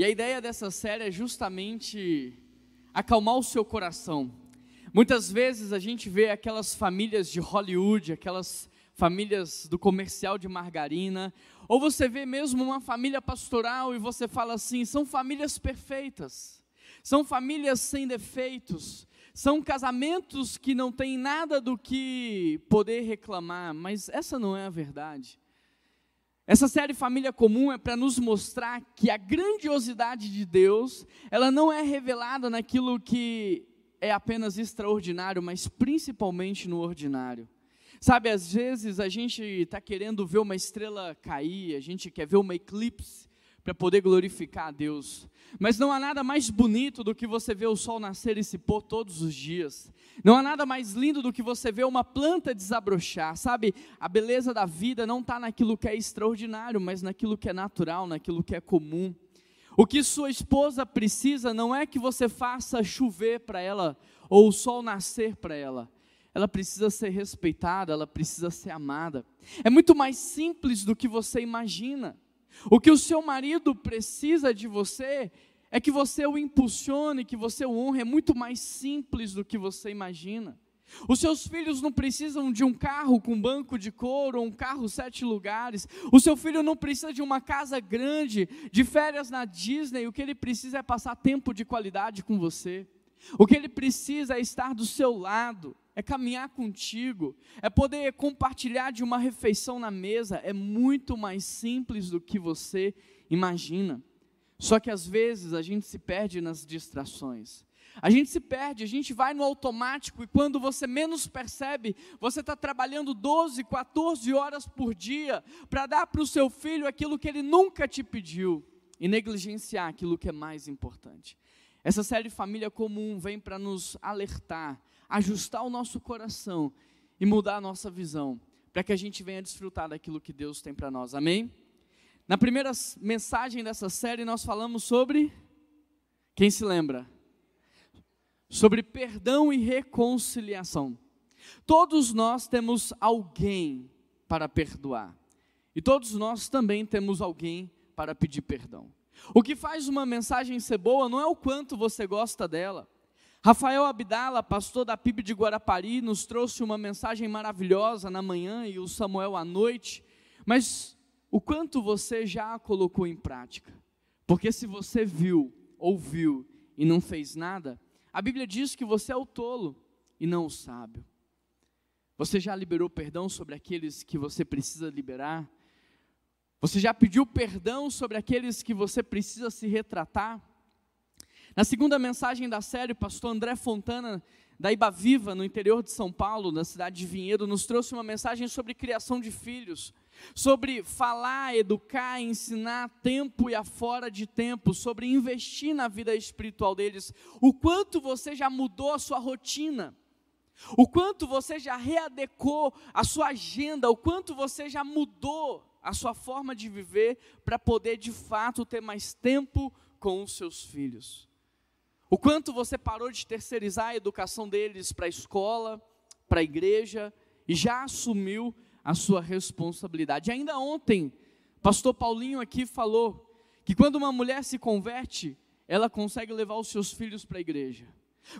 E a ideia dessa série é justamente acalmar o seu coração. Muitas vezes a gente vê aquelas famílias de Hollywood, aquelas famílias do comercial de margarina, ou você vê mesmo uma família pastoral e você fala assim: são famílias perfeitas, são famílias sem defeitos, são casamentos que não têm nada do que poder reclamar, mas essa não é a verdade. Essa série Família Comum é para nos mostrar que a grandiosidade de Deus, ela não é revelada naquilo que é apenas extraordinário, mas principalmente no ordinário. Sabe, às vezes a gente está querendo ver uma estrela cair, a gente quer ver uma eclipse para poder glorificar a Deus. Mas não há nada mais bonito do que você ver o sol nascer e se pôr todos os dias. Não há nada mais lindo do que você ver uma planta desabrochar, sabe? A beleza da vida não está naquilo que é extraordinário, mas naquilo que é natural, naquilo que é comum. O que sua esposa precisa não é que você faça chover para ela ou o sol nascer para ela. Ela precisa ser respeitada, ela precisa ser amada. É muito mais simples do que você imagina. O que o seu marido precisa de você é que você o impulsione, que você o honre, é muito mais simples do que você imagina. Os seus filhos não precisam de um carro com banco de couro, ou um carro sete lugares. O seu filho não precisa de uma casa grande, de férias na Disney. O que ele precisa é passar tempo de qualidade com você. O que ele precisa é estar do seu lado é caminhar contigo, é poder compartilhar de uma refeição na mesa, é muito mais simples do que você imagina. Só que às vezes a gente se perde nas distrações. A gente se perde, a gente vai no automático e quando você menos percebe, você está trabalhando 12, 14 horas por dia para dar para o seu filho aquilo que ele nunca te pediu e negligenciar aquilo que é mais importante. Essa série Família Comum vem para nos alertar ajustar o nosso coração e mudar a nossa visão, para que a gente venha desfrutar daquilo que Deus tem para nós. Amém? Na primeira mensagem dessa série nós falamos sobre quem se lembra? Sobre perdão e reconciliação. Todos nós temos alguém para perdoar. E todos nós também temos alguém para pedir perdão. O que faz uma mensagem ser boa não é o quanto você gosta dela, Rafael Abdala, pastor da PIB de Guarapari, nos trouxe uma mensagem maravilhosa na manhã e o Samuel à noite, mas o quanto você já a colocou em prática? Porque se você viu, ouviu e não fez nada, a Bíblia diz que você é o tolo e não o sábio. Você já liberou perdão sobre aqueles que você precisa liberar? Você já pediu perdão sobre aqueles que você precisa se retratar? Na segunda mensagem da série, o pastor André Fontana, da Iba Viva, no interior de São Paulo, na cidade de Vinhedo, nos trouxe uma mensagem sobre criação de filhos, sobre falar, educar, ensinar tempo e afora de tempo, sobre investir na vida espiritual deles. O quanto você já mudou a sua rotina, o quanto você já readecou a sua agenda, o quanto você já mudou a sua forma de viver para poder de fato ter mais tempo com os seus filhos. O quanto você parou de terceirizar a educação deles para a escola, para a igreja e já assumiu a sua responsabilidade. Ainda ontem, pastor Paulinho aqui falou que quando uma mulher se converte, ela consegue levar os seus filhos para a igreja.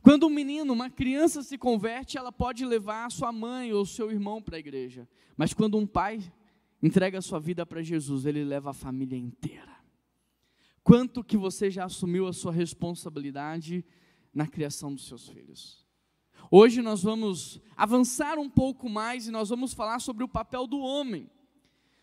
Quando um menino, uma criança se converte, ela pode levar a sua mãe ou seu irmão para a igreja. Mas quando um pai entrega a sua vida para Jesus, ele leva a família inteira. Quanto que você já assumiu a sua responsabilidade na criação dos seus filhos? Hoje nós vamos avançar um pouco mais e nós vamos falar sobre o papel do homem,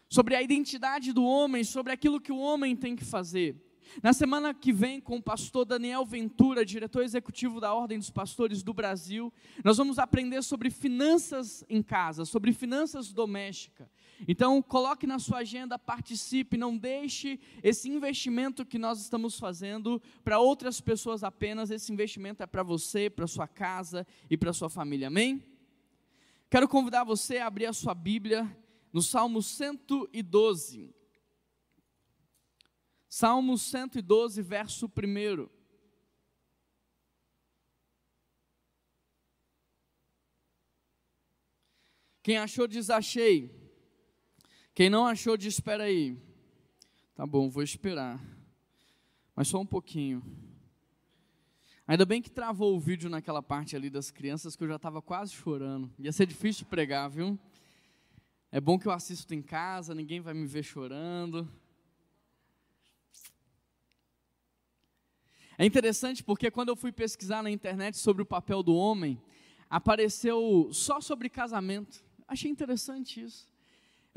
sobre a identidade do homem, sobre aquilo que o homem tem que fazer. Na semana que vem, com o pastor Daniel Ventura, diretor executivo da Ordem dos Pastores do Brasil, nós vamos aprender sobre finanças em casa, sobre finanças domésticas. Então, coloque na sua agenda, participe, não deixe esse investimento que nós estamos fazendo para outras pessoas apenas. Esse investimento é para você, para sua casa e para sua família. Amém? Quero convidar você a abrir a sua Bíblia no Salmo 112. Salmo 112, verso 1. Quem achou, diz achei. Quem não achou, diz espera aí. Tá bom, vou esperar. Mas só um pouquinho. Ainda bem que travou o vídeo naquela parte ali das crianças que eu já estava quase chorando. Ia ser difícil pregar, viu? É bom que eu assisto em casa, ninguém vai me ver chorando. É interessante porque quando eu fui pesquisar na internet sobre o papel do homem, apareceu só sobre casamento. Achei interessante isso.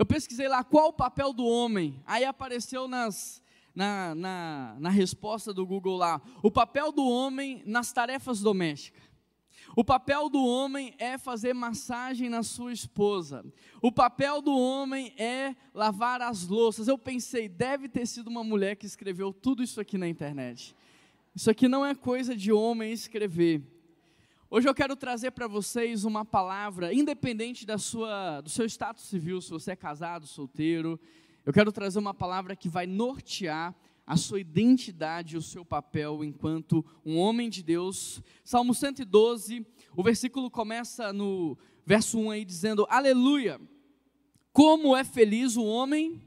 Eu pesquisei lá qual o papel do homem, aí apareceu nas, na, na, na resposta do Google lá: o papel do homem nas tarefas domésticas. O papel do homem é fazer massagem na sua esposa. O papel do homem é lavar as louças. Eu pensei, deve ter sido uma mulher que escreveu tudo isso aqui na internet. Isso aqui não é coisa de homem escrever. Hoje eu quero trazer para vocês uma palavra, independente da sua, do seu status civil, se você é casado, solteiro, eu quero trazer uma palavra que vai nortear a sua identidade, o seu papel enquanto um homem de Deus. Salmo 112, o versículo começa no verso 1 aí dizendo: Aleluia! Como é feliz o homem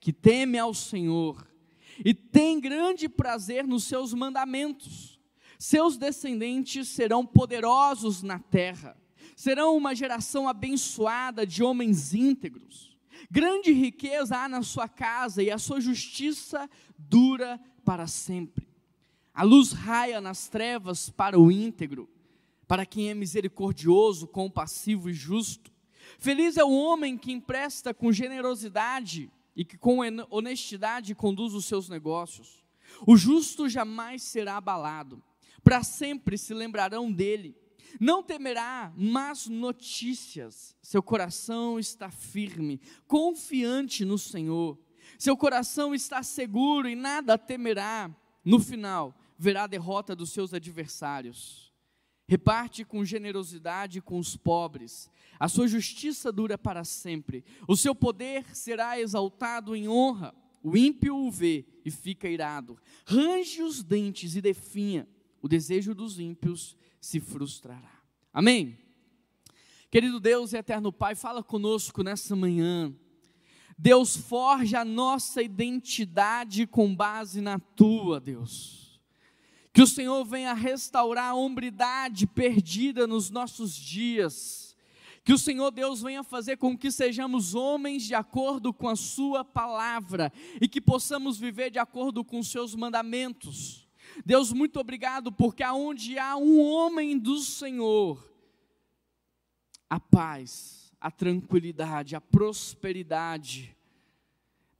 que teme ao Senhor e tem grande prazer nos seus mandamentos. Seus descendentes serão poderosos na terra, serão uma geração abençoada de homens íntegros. Grande riqueza há na sua casa e a sua justiça dura para sempre. A luz raia nas trevas para o íntegro, para quem é misericordioso, compassivo e justo. Feliz é o homem que empresta com generosidade e que com honestidade conduz os seus negócios. O justo jamais será abalado, para sempre se lembrarão dele. Não temerá más notícias, seu coração está firme, confiante no Senhor. Seu coração está seguro e nada temerá. No final, verá a derrota dos seus adversários. Reparte com generosidade com os pobres. A sua justiça dura para sempre. O seu poder será exaltado em honra. O ímpio o vê e fica irado. Range os dentes e definha. O desejo dos ímpios se frustrará. Amém? Querido Deus e eterno Pai, fala conosco nessa manhã. Deus forja a nossa identidade com base na tua, Deus. Que o Senhor venha restaurar a hombridade perdida nos nossos dias. Que o Senhor Deus venha fazer com que sejamos homens de acordo com a Sua palavra e que possamos viver de acordo com os Seus mandamentos. Deus, muito obrigado, porque aonde há um homem do Senhor, a paz, a tranquilidade, a prosperidade.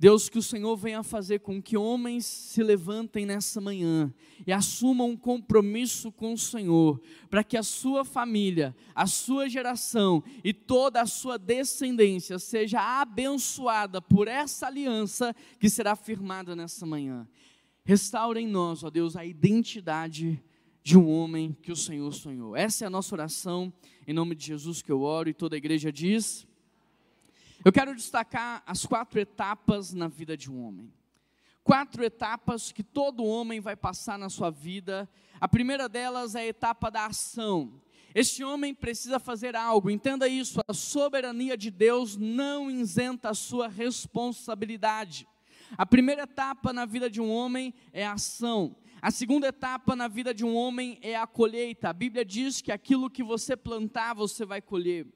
Deus, que o Senhor venha fazer com que homens se levantem nessa manhã e assumam um compromisso com o Senhor, para que a sua família, a sua geração e toda a sua descendência seja abençoada por essa aliança que será firmada nessa manhã. Restaura em nós, ó Deus, a identidade de um homem que o Senhor sonhou. Essa é a nossa oração, em nome de Jesus que eu oro e toda a igreja diz. Eu quero destacar as quatro etapas na vida de um homem. Quatro etapas que todo homem vai passar na sua vida. A primeira delas é a etapa da ação. Este homem precisa fazer algo, entenda isso: a soberania de Deus não isenta a sua responsabilidade. A primeira etapa na vida de um homem é a ação. A segunda etapa na vida de um homem é a colheita. A Bíblia diz que aquilo que você plantar, você vai colher.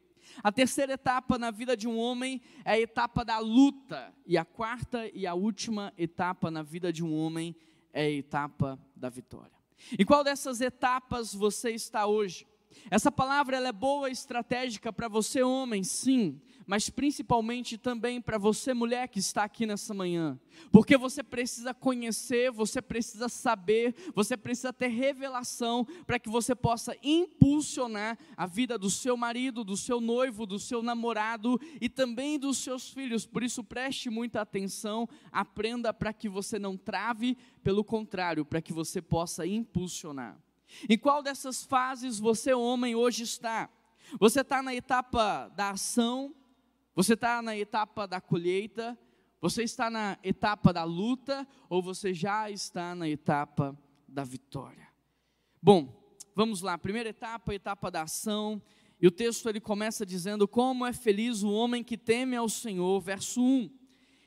A terceira etapa na vida de um homem é a etapa da luta. E a quarta e a última etapa na vida de um homem é a etapa da vitória. Em qual dessas etapas você está hoje? Essa palavra ela é boa e estratégica para você, homem, sim, mas principalmente também para você, mulher que está aqui nessa manhã, porque você precisa conhecer, você precisa saber, você precisa ter revelação para que você possa impulsionar a vida do seu marido, do seu noivo, do seu namorado e também dos seus filhos. Por isso, preste muita atenção, aprenda para que você não trave, pelo contrário, para que você possa impulsionar. Em qual dessas fases você, homem, hoje está? Você está na etapa da ação, você está na etapa da colheita, você está na etapa da luta ou você já está na etapa da vitória? Bom, vamos lá. Primeira etapa, a etapa da ação. E o texto ele começa dizendo: Como é feliz o homem que teme ao Senhor, verso 1,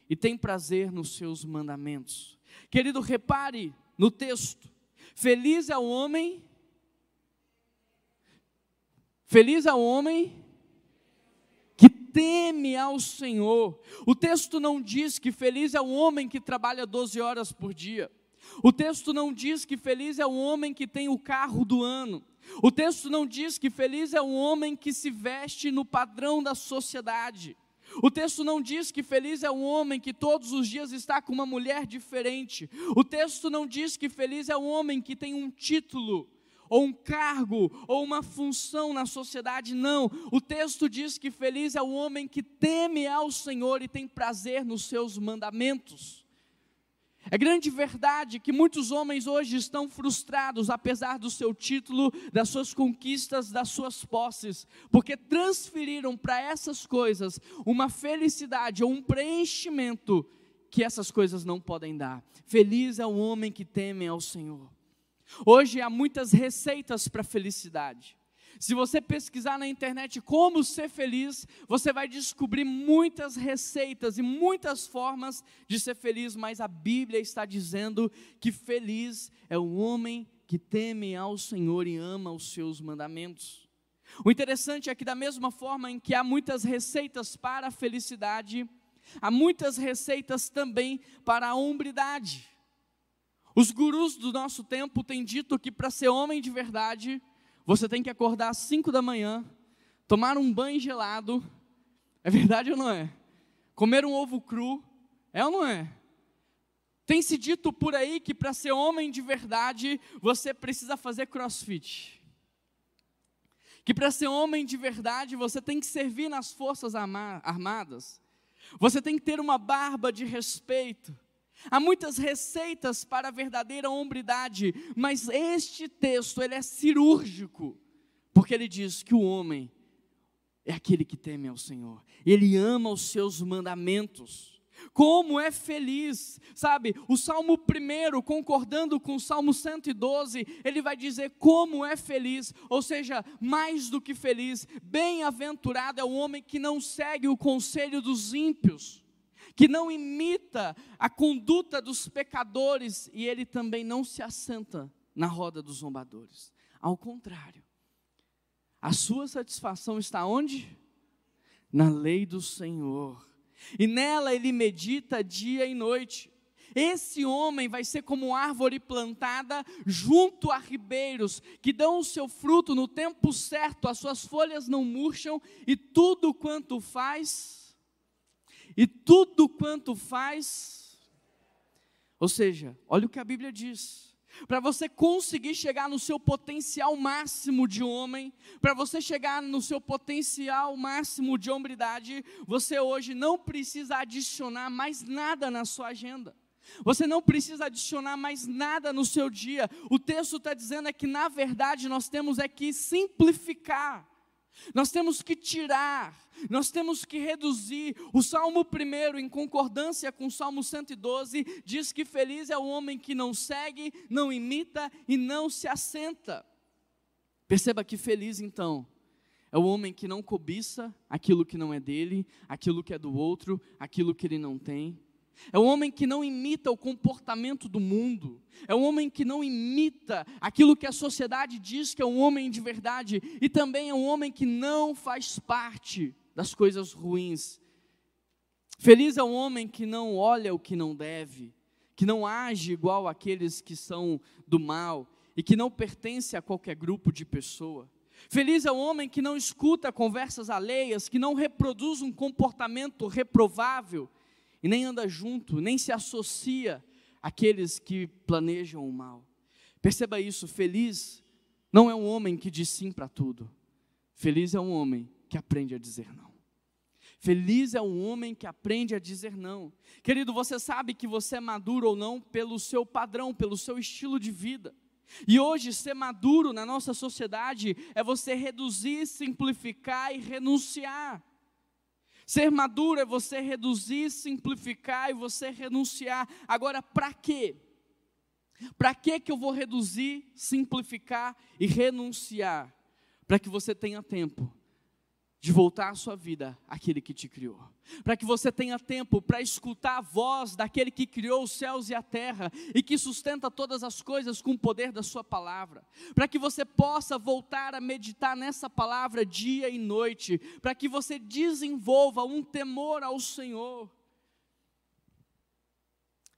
e tem prazer nos seus mandamentos. Querido, repare no texto. Feliz é o homem. Feliz é o homem que teme ao Senhor. O texto não diz que feliz é o homem que trabalha 12 horas por dia. O texto não diz que feliz é o homem que tem o carro do ano. O texto não diz que feliz é o homem que se veste no padrão da sociedade. O texto não diz que feliz é o homem que todos os dias está com uma mulher diferente. O texto não diz que feliz é o homem que tem um título, ou um cargo, ou uma função na sociedade. Não. O texto diz que feliz é o homem que teme ao Senhor e tem prazer nos seus mandamentos. É grande verdade que muitos homens hoje estão frustrados, apesar do seu título, das suas conquistas, das suas posses, porque transferiram para essas coisas uma felicidade ou um preenchimento que essas coisas não podem dar. Feliz é o homem que teme ao Senhor. Hoje há muitas receitas para felicidade. Se você pesquisar na internet como ser feliz, você vai descobrir muitas receitas e muitas formas de ser feliz, mas a Bíblia está dizendo que feliz é o homem que teme ao Senhor e ama os seus mandamentos. O interessante é que, da mesma forma em que há muitas receitas para a felicidade, há muitas receitas também para a hombridade. Os gurus do nosso tempo têm dito que para ser homem de verdade, você tem que acordar às 5 da manhã, tomar um banho gelado. É verdade ou não é? Comer um ovo cru. É ou não é? Tem se dito por aí que para ser homem de verdade, você precisa fazer crossfit. Que para ser homem de verdade, você tem que servir nas forças armadas. Você tem que ter uma barba de respeito. Há muitas receitas para a verdadeira hombridade, mas este texto ele é cirúrgico, porque ele diz que o homem é aquele que teme ao Senhor. Ele ama os seus mandamentos. Como é feliz, sabe? O Salmo 1, concordando com o Salmo 112, ele vai dizer como é feliz, ou seja, mais do que feliz, bem-aventurado é o homem que não segue o conselho dos ímpios que não imita a conduta dos pecadores e ele também não se assenta na roda dos zombadores. Ao contrário, a sua satisfação está onde? Na lei do Senhor. E nela ele medita dia e noite. Esse homem vai ser como árvore plantada junto a ribeiros, que dão o seu fruto no tempo certo, as suas folhas não murcham, e tudo quanto faz e tudo quanto faz. Ou seja, olha o que a Bíblia diz. Para você conseguir chegar no seu potencial máximo de homem, para você chegar no seu potencial máximo de hombridade, você hoje não precisa adicionar mais nada na sua agenda. Você não precisa adicionar mais nada no seu dia. O texto está dizendo é que, na verdade, nós temos é que simplificar. Nós temos que tirar, nós temos que reduzir. O Salmo 1, em concordância com o Salmo 112, diz que feliz é o homem que não segue, não imita e não se assenta. Perceba que feliz então é o homem que não cobiça aquilo que não é dele, aquilo que é do outro, aquilo que ele não tem. É um homem que não imita o comportamento do mundo. É um homem que não imita aquilo que a sociedade diz que é um homem de verdade. E também é um homem que não faz parte das coisas ruins. Feliz é um homem que não olha o que não deve, que não age igual aqueles que são do mal e que não pertence a qualquer grupo de pessoa. Feliz é o homem que não escuta conversas alheias, que não reproduz um comportamento reprovável e nem anda junto, nem se associa àqueles que planejam o mal. Perceba isso: feliz não é um homem que diz sim para tudo, feliz é um homem que aprende a dizer não. Feliz é um homem que aprende a dizer não. Querido, você sabe que você é maduro ou não pelo seu padrão, pelo seu estilo de vida. E hoje, ser maduro na nossa sociedade é você reduzir, simplificar e renunciar. Ser maduro é você reduzir, simplificar e você renunciar. Agora, para quê? Para que que eu vou reduzir, simplificar e renunciar? Para que você tenha tempo de voltar a sua vida àquele que te criou. Para que você tenha tempo para escutar a voz daquele que criou os céus e a terra e que sustenta todas as coisas com o poder da sua palavra. Para que você possa voltar a meditar nessa palavra dia e noite, para que você desenvolva um temor ao Senhor.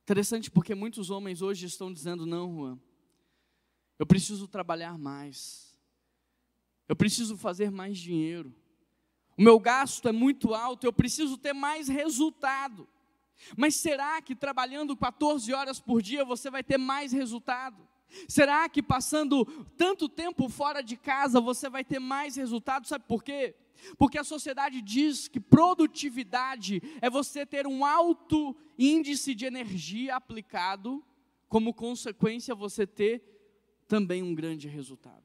Interessante porque muitos homens hoje estão dizendo: "Não, Juan, eu preciso trabalhar mais. Eu preciso fazer mais dinheiro o meu gasto é muito alto, eu preciso ter mais resultado. Mas será que trabalhando 14 horas por dia você vai ter mais resultado? Será que passando tanto tempo fora de casa você vai ter mais resultado? Sabe por quê? Porque a sociedade diz que produtividade é você ter um alto índice de energia aplicado, como consequência você ter também um grande resultado.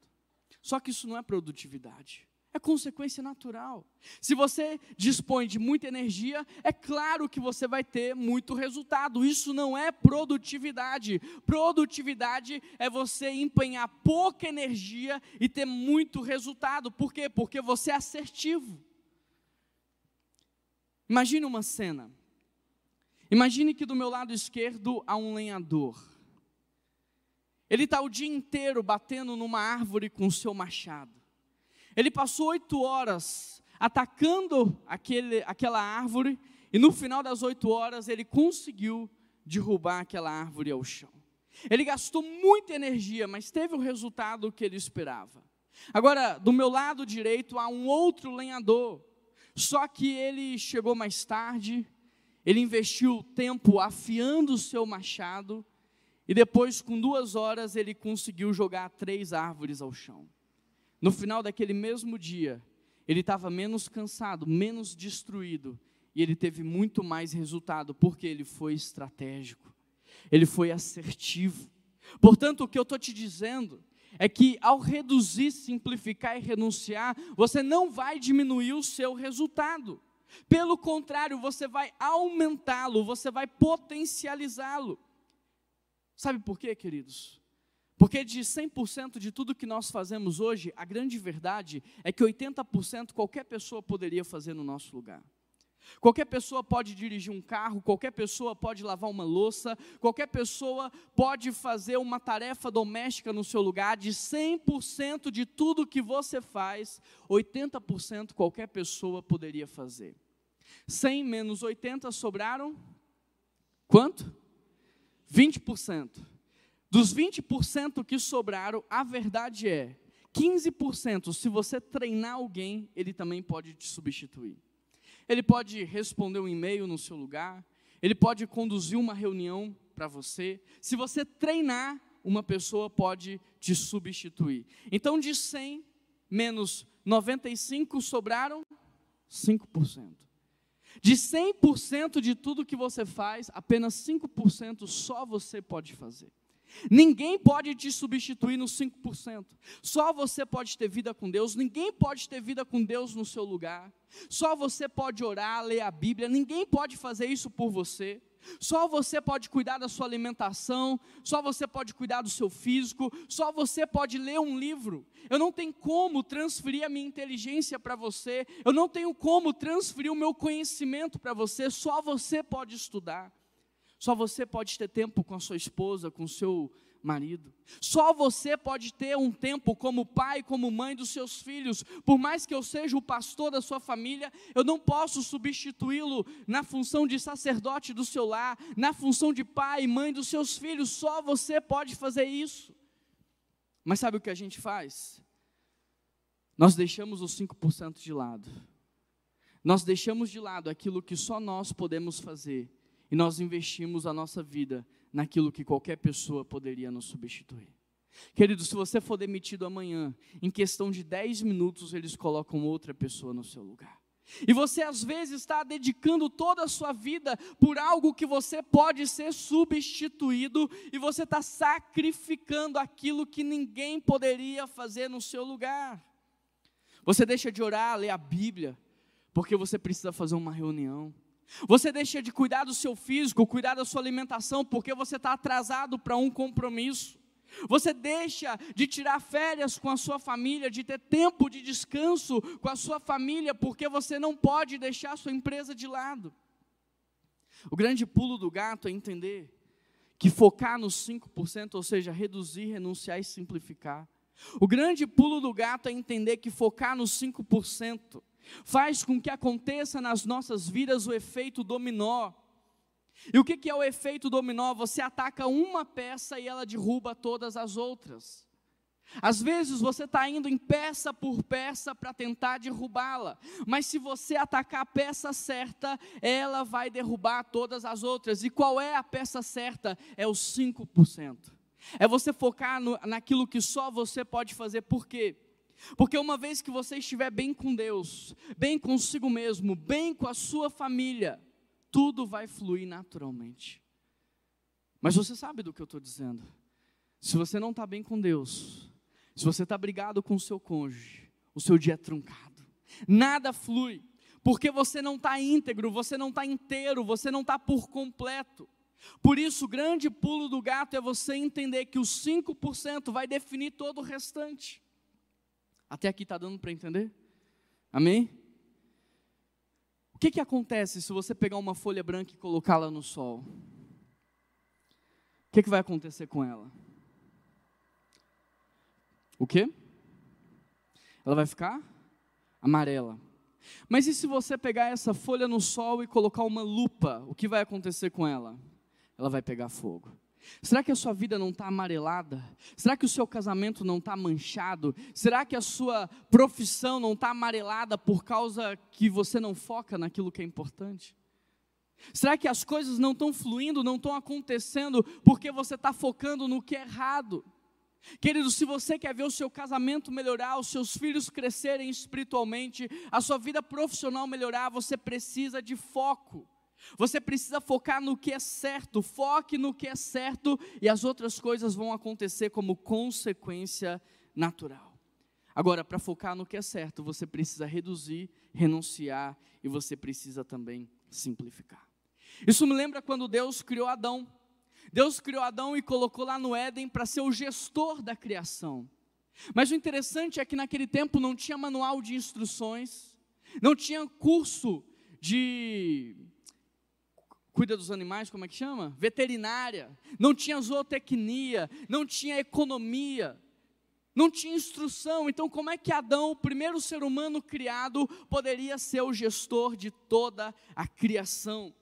Só que isso não é produtividade. É consequência natural. Se você dispõe de muita energia, é claro que você vai ter muito resultado. Isso não é produtividade. Produtividade é você empenhar pouca energia e ter muito resultado. Por quê? Porque você é assertivo. Imagine uma cena. Imagine que do meu lado esquerdo há um lenhador. Ele está o dia inteiro batendo numa árvore com o seu machado. Ele passou oito horas atacando aquele, aquela árvore, e no final das oito horas ele conseguiu derrubar aquela árvore ao chão. Ele gastou muita energia, mas teve o resultado que ele esperava. Agora, do meu lado direito há um outro lenhador, só que ele chegou mais tarde, ele investiu tempo afiando o seu machado, e depois, com duas horas, ele conseguiu jogar três árvores ao chão. No final daquele mesmo dia, ele estava menos cansado, menos destruído, e ele teve muito mais resultado, porque ele foi estratégico, ele foi assertivo. Portanto, o que eu estou te dizendo é que ao reduzir, simplificar e renunciar, você não vai diminuir o seu resultado. Pelo contrário, você vai aumentá-lo, você vai potencializá-lo. Sabe por quê, queridos? Porque de 100% de tudo que nós fazemos hoje, a grande verdade é que 80% qualquer pessoa poderia fazer no nosso lugar. Qualquer pessoa pode dirigir um carro, qualquer pessoa pode lavar uma louça, qualquer pessoa pode fazer uma tarefa doméstica no seu lugar. De 100% de tudo que você faz, 80% qualquer pessoa poderia fazer. 100 menos 80 sobraram quanto? 20%. Dos 20% que sobraram, a verdade é, 15%, se você treinar alguém, ele também pode te substituir. Ele pode responder um e-mail no seu lugar, ele pode conduzir uma reunião para você. Se você treinar, uma pessoa pode te substituir. Então, de 100 menos 95 sobraram 5%. De 100% de tudo que você faz, apenas 5% só você pode fazer. Ninguém pode te substituir nos 5%. Só você pode ter vida com Deus, ninguém pode ter vida com Deus no seu lugar. Só você pode orar, ler a Bíblia, ninguém pode fazer isso por você. Só você pode cuidar da sua alimentação, só você pode cuidar do seu físico, só você pode ler um livro. Eu não tenho como transferir a minha inteligência para você, eu não tenho como transferir o meu conhecimento para você, só você pode estudar. Só você pode ter tempo com a sua esposa, com o seu marido. Só você pode ter um tempo como pai, como mãe dos seus filhos. Por mais que eu seja o pastor da sua família, eu não posso substituí-lo na função de sacerdote do seu lar, na função de pai e mãe dos seus filhos. Só você pode fazer isso. Mas sabe o que a gente faz? Nós deixamos os 5% de lado. Nós deixamos de lado aquilo que só nós podemos fazer e nós investimos a nossa vida naquilo que qualquer pessoa poderia nos substituir. Querido, se você for demitido amanhã, em questão de 10 minutos eles colocam outra pessoa no seu lugar. E você às vezes está dedicando toda a sua vida por algo que você pode ser substituído e você está sacrificando aquilo que ninguém poderia fazer no seu lugar. Você deixa de orar, ler a Bíblia, porque você precisa fazer uma reunião. Você deixa de cuidar do seu físico, cuidar da sua alimentação, porque você está atrasado para um compromisso. Você deixa de tirar férias com a sua família, de ter tempo de descanso com a sua família, porque você não pode deixar a sua empresa de lado. O grande pulo do gato é entender que focar nos 5%, ou seja, reduzir, renunciar e simplificar. O grande pulo do gato é entender que focar nos 5% faz com que aconteça nas nossas vidas o efeito dominó. E o que é o efeito dominó? Você ataca uma peça e ela derruba todas as outras. Às vezes você está indo em peça por peça para tentar derrubá-la, mas se você atacar a peça certa, ela vai derrubar todas as outras. E qual é a peça certa? É os 5%. É você focar no, naquilo que só você pode fazer, por quê? Porque uma vez que você estiver bem com Deus, bem consigo mesmo, bem com a sua família, tudo vai fluir naturalmente. Mas você sabe do que eu estou dizendo. Se você não está bem com Deus, se você está brigado com o seu cônjuge, o seu dia é truncado. Nada flui, porque você não está íntegro, você não está inteiro, você não está por completo. Por isso, o grande pulo do gato é você entender que os 5% vai definir todo o restante. Até aqui está dando para entender? Amém? O que, que acontece se você pegar uma folha branca e colocá-la no sol? O que, que vai acontecer com ela? O quê? Ela vai ficar amarela. Mas e se você pegar essa folha no sol e colocar uma lupa, o que vai acontecer com ela? Ela vai pegar fogo. Será que a sua vida não está amarelada? Será que o seu casamento não está manchado? Será que a sua profissão não está amarelada por causa que você não foca naquilo que é importante? Será que as coisas não estão fluindo, não estão acontecendo porque você está focando no que é errado? Querido, se você quer ver o seu casamento melhorar, os seus filhos crescerem espiritualmente, a sua vida profissional melhorar, você precisa de foco. Você precisa focar no que é certo, foque no que é certo e as outras coisas vão acontecer como consequência natural. Agora, para focar no que é certo, você precisa reduzir, renunciar e você precisa também simplificar. Isso me lembra quando Deus criou Adão. Deus criou Adão e colocou lá no Éden para ser o gestor da criação. Mas o interessante é que naquele tempo não tinha manual de instruções, não tinha curso de cuida dos animais, como é que chama? Veterinária. Não tinha zootecnia, não tinha economia, não tinha instrução. Então, como é que Adão, o primeiro ser humano criado, poderia ser o gestor de toda a criação?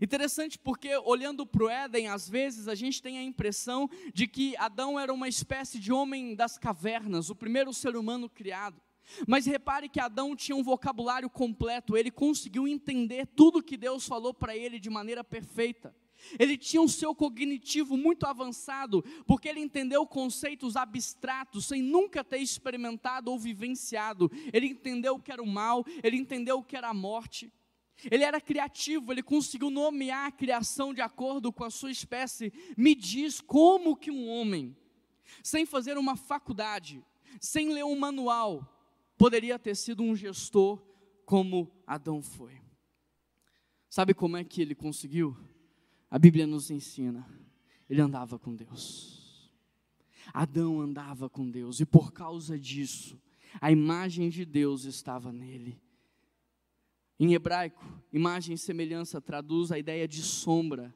Interessante porque, olhando para o Éden, às vezes a gente tem a impressão de que Adão era uma espécie de homem das cavernas, o primeiro ser humano criado. Mas repare que Adão tinha um vocabulário completo, ele conseguiu entender tudo que Deus falou para ele de maneira perfeita. Ele tinha um seu cognitivo muito avançado, porque ele entendeu conceitos abstratos sem nunca ter experimentado ou vivenciado. Ele entendeu o que era o mal, ele entendeu o que era a morte. Ele era criativo, ele conseguiu nomear a criação de acordo com a sua espécie. Me diz como que um homem, sem fazer uma faculdade, sem ler um manual, poderia ter sido um gestor como Adão foi. Sabe como é que ele conseguiu? A Bíblia nos ensina. Ele andava com Deus. Adão andava com Deus e por causa disso, a imagem de Deus estava nele. Em hebraico, imagem e semelhança traduz a ideia de sombra.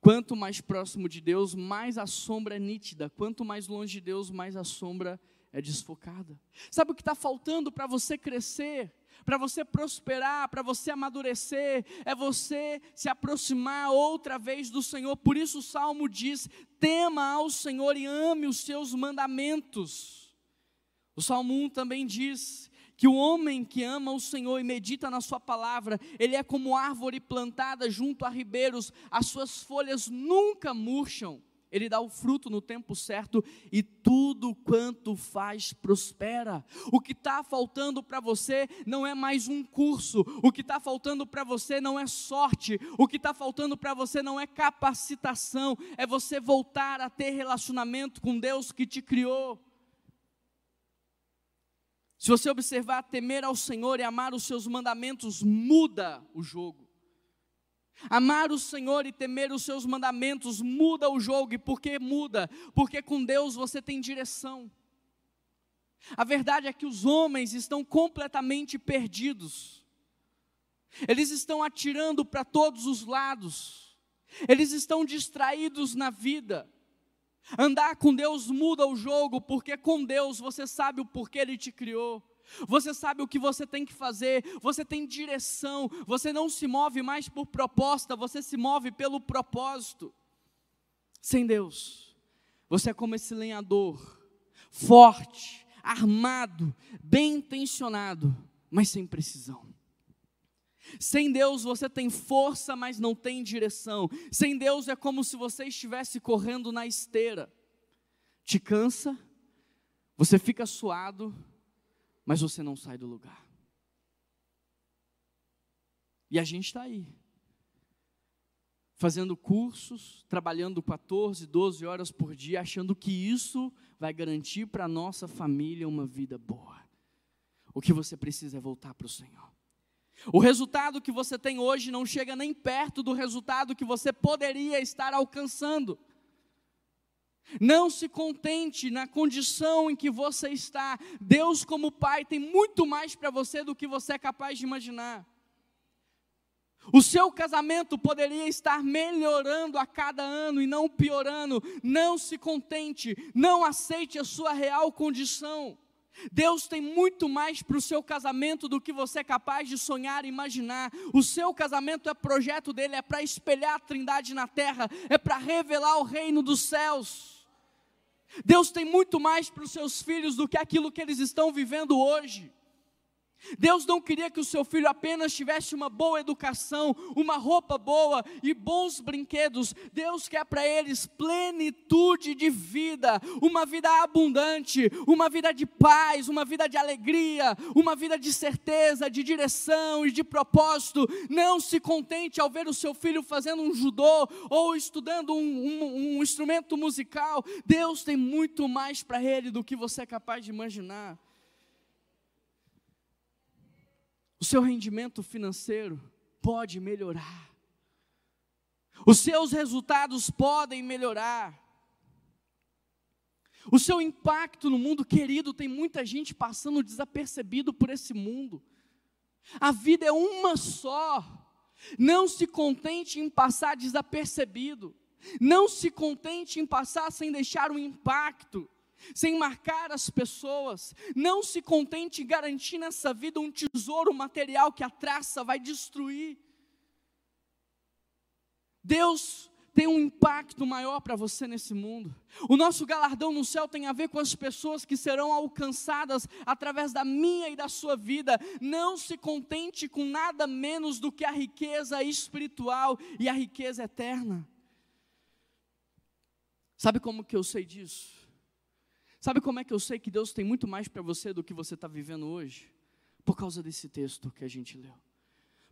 Quanto mais próximo de Deus, mais a sombra é nítida. Quanto mais longe de Deus, mais a sombra é é desfocada. Sabe o que está faltando para você crescer, para você prosperar, para você amadurecer? É você se aproximar outra vez do Senhor. Por isso o salmo diz: tema ao Senhor e ame os seus mandamentos. O salmo 1 também diz: que o homem que ama o Senhor e medita na Sua palavra, ele é como árvore plantada junto a ribeiros, as suas folhas nunca murcham ele dá o fruto no tempo certo e tudo quanto faz prospera. O que está faltando para você não é mais um curso, o que está faltando para você não é sorte, o que está faltando para você não é capacitação, é você voltar a ter relacionamento com Deus que te criou. Se você observar, temer ao Senhor e amar os seus mandamentos muda o jogo. Amar o Senhor e temer os seus mandamentos muda o jogo, e por que muda? Porque com Deus você tem direção. A verdade é que os homens estão completamente perdidos, eles estão atirando para todos os lados, eles estão distraídos na vida. Andar com Deus muda o jogo, porque com Deus você sabe o porquê Ele te criou. Você sabe o que você tem que fazer, você tem direção, você não se move mais por proposta, você se move pelo propósito. Sem Deus, você é como esse lenhador, forte, armado, bem intencionado, mas sem precisão. Sem Deus você tem força, mas não tem direção. Sem Deus é como se você estivesse correndo na esteira. Te cansa, você fica suado, mas você não sai do lugar. E a gente está aí, fazendo cursos, trabalhando 14, 12 horas por dia, achando que isso vai garantir para a nossa família uma vida boa. O que você precisa é voltar para o Senhor. O resultado que você tem hoje não chega nem perto do resultado que você poderia estar alcançando. Não se contente na condição em que você está. Deus, como Pai, tem muito mais para você do que você é capaz de imaginar. O seu casamento poderia estar melhorando a cada ano e não piorando. Não se contente, não aceite a sua real condição. Deus tem muito mais para o seu casamento do que você é capaz de sonhar e imaginar. O seu casamento é projeto dele, é para espelhar a trindade na terra, é para revelar o reino dos céus. Deus tem muito mais para os seus filhos do que aquilo que eles estão vivendo hoje. Deus não queria que o seu filho apenas tivesse uma boa educação, uma roupa boa e bons brinquedos. Deus quer para eles plenitude de vida, uma vida abundante, uma vida de paz, uma vida de alegria, uma vida de certeza, de direção e de propósito. Não se contente ao ver o seu filho fazendo um judô ou estudando um, um, um instrumento musical. Deus tem muito mais para ele do que você é capaz de imaginar. O seu rendimento financeiro pode melhorar. Os seus resultados podem melhorar. O seu impacto no mundo querido, tem muita gente passando desapercebido por esse mundo. A vida é uma só. Não se contente em passar desapercebido. Não se contente em passar sem deixar um impacto sem marcar as pessoas. Não se contente em garantir nessa vida um tesouro material que a traça vai destruir. Deus tem um impacto maior para você nesse mundo. O nosso galardão no céu tem a ver com as pessoas que serão alcançadas através da minha e da sua vida. Não se contente com nada menos do que a riqueza espiritual e a riqueza eterna. Sabe como que eu sei disso? Sabe como é que eu sei que Deus tem muito mais para você do que você está vivendo hoje? Por causa desse texto que a gente leu.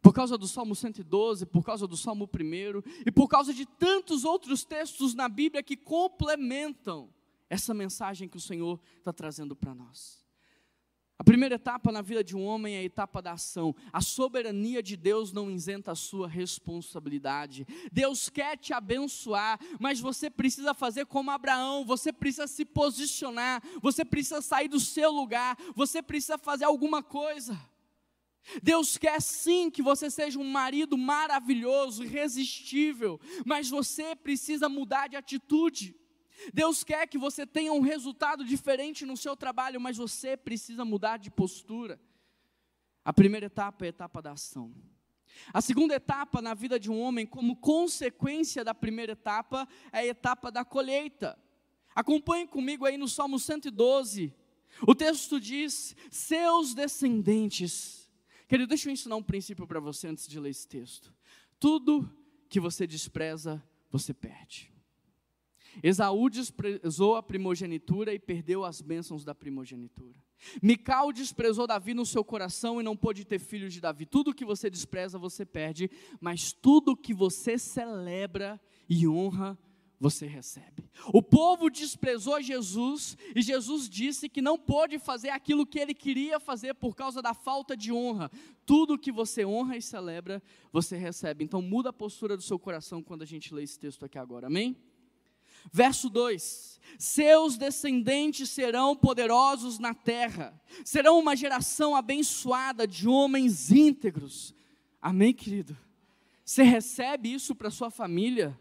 Por causa do Salmo 112, por causa do Salmo 1 e por causa de tantos outros textos na Bíblia que complementam essa mensagem que o Senhor está trazendo para nós. A primeira etapa na vida de um homem é a etapa da ação. A soberania de Deus não isenta a sua responsabilidade. Deus quer te abençoar, mas você precisa fazer como Abraão, você precisa se posicionar, você precisa sair do seu lugar, você precisa fazer alguma coisa. Deus quer sim que você seja um marido maravilhoso, irresistível, mas você precisa mudar de atitude. Deus quer que você tenha um resultado diferente no seu trabalho, mas você precisa mudar de postura. A primeira etapa é a etapa da ação. A segunda etapa na vida de um homem, como consequência da primeira etapa, é a etapa da colheita. Acompanhe comigo aí no Salmo 112. O texto diz: Seus descendentes. Querido, deixa eu ensinar um princípio para você antes de ler esse texto. Tudo que você despreza, você perde. Esaú desprezou a primogenitura e perdeu as bênçãos da primogenitura. Mical desprezou Davi no seu coração e não pôde ter filhos de Davi. Tudo que você despreza, você perde, mas tudo que você celebra e honra, você recebe. O povo desprezou Jesus e Jesus disse que não pôde fazer aquilo que ele queria fazer por causa da falta de honra. Tudo que você honra e celebra, você recebe. Então muda a postura do seu coração quando a gente lê esse texto aqui agora. Amém? Verso 2: Seus descendentes serão poderosos na terra, serão uma geração abençoada de homens íntegros. Amém, querido? Você recebe isso para sua família?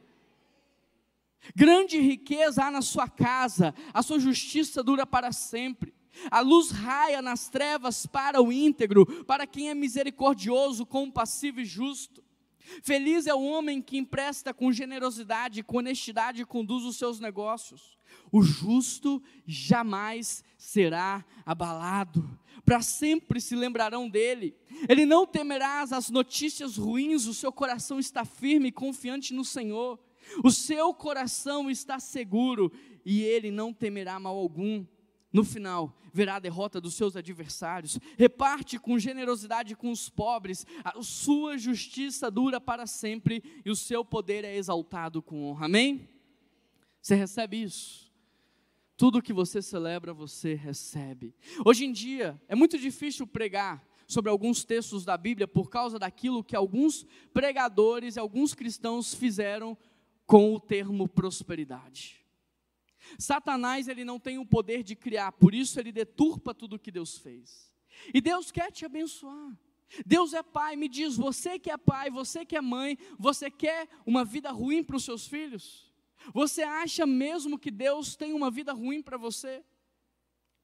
Grande riqueza há na sua casa, a sua justiça dura para sempre. A luz raia nas trevas para o íntegro, para quem é misericordioso, compassivo e justo. Feliz é o homem que empresta com generosidade, com honestidade e conduz os seus negócios. O justo jamais será abalado, para sempre se lembrarão dele. Ele não temerá as notícias ruins, o seu coração está firme e confiante no Senhor. O seu coração está seguro e ele não temerá mal algum. No final, verá a derrota dos seus adversários, reparte com generosidade com os pobres, a sua justiça dura para sempre e o seu poder é exaltado com honra. Amém? Você recebe isso? Tudo que você celebra, você recebe. Hoje em dia, é muito difícil pregar sobre alguns textos da Bíblia por causa daquilo que alguns pregadores e alguns cristãos fizeram com o termo prosperidade. Satanás ele não tem o poder de criar, por isso ele deturpa tudo que Deus fez. E Deus quer te abençoar. Deus é pai, me diz, você que é pai, você que é mãe, você quer uma vida ruim para os seus filhos? Você acha mesmo que Deus tem uma vida ruim para você?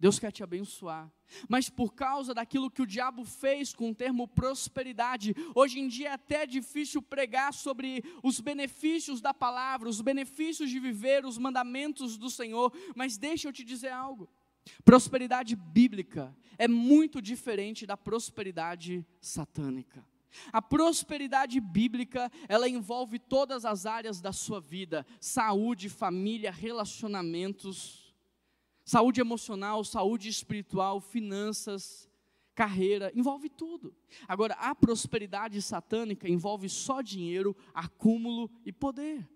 Deus quer te abençoar. Mas por causa daquilo que o diabo fez com o termo prosperidade, hoje em dia é até difícil pregar sobre os benefícios da palavra, os benefícios de viver os mandamentos do Senhor. Mas deixa eu te dizer algo: prosperidade bíblica é muito diferente da prosperidade satânica. A prosperidade bíblica, ela envolve todas as áreas da sua vida: saúde, família, relacionamentos Saúde emocional, saúde espiritual, finanças, carreira, envolve tudo. Agora, a prosperidade satânica envolve só dinheiro, acúmulo e poder.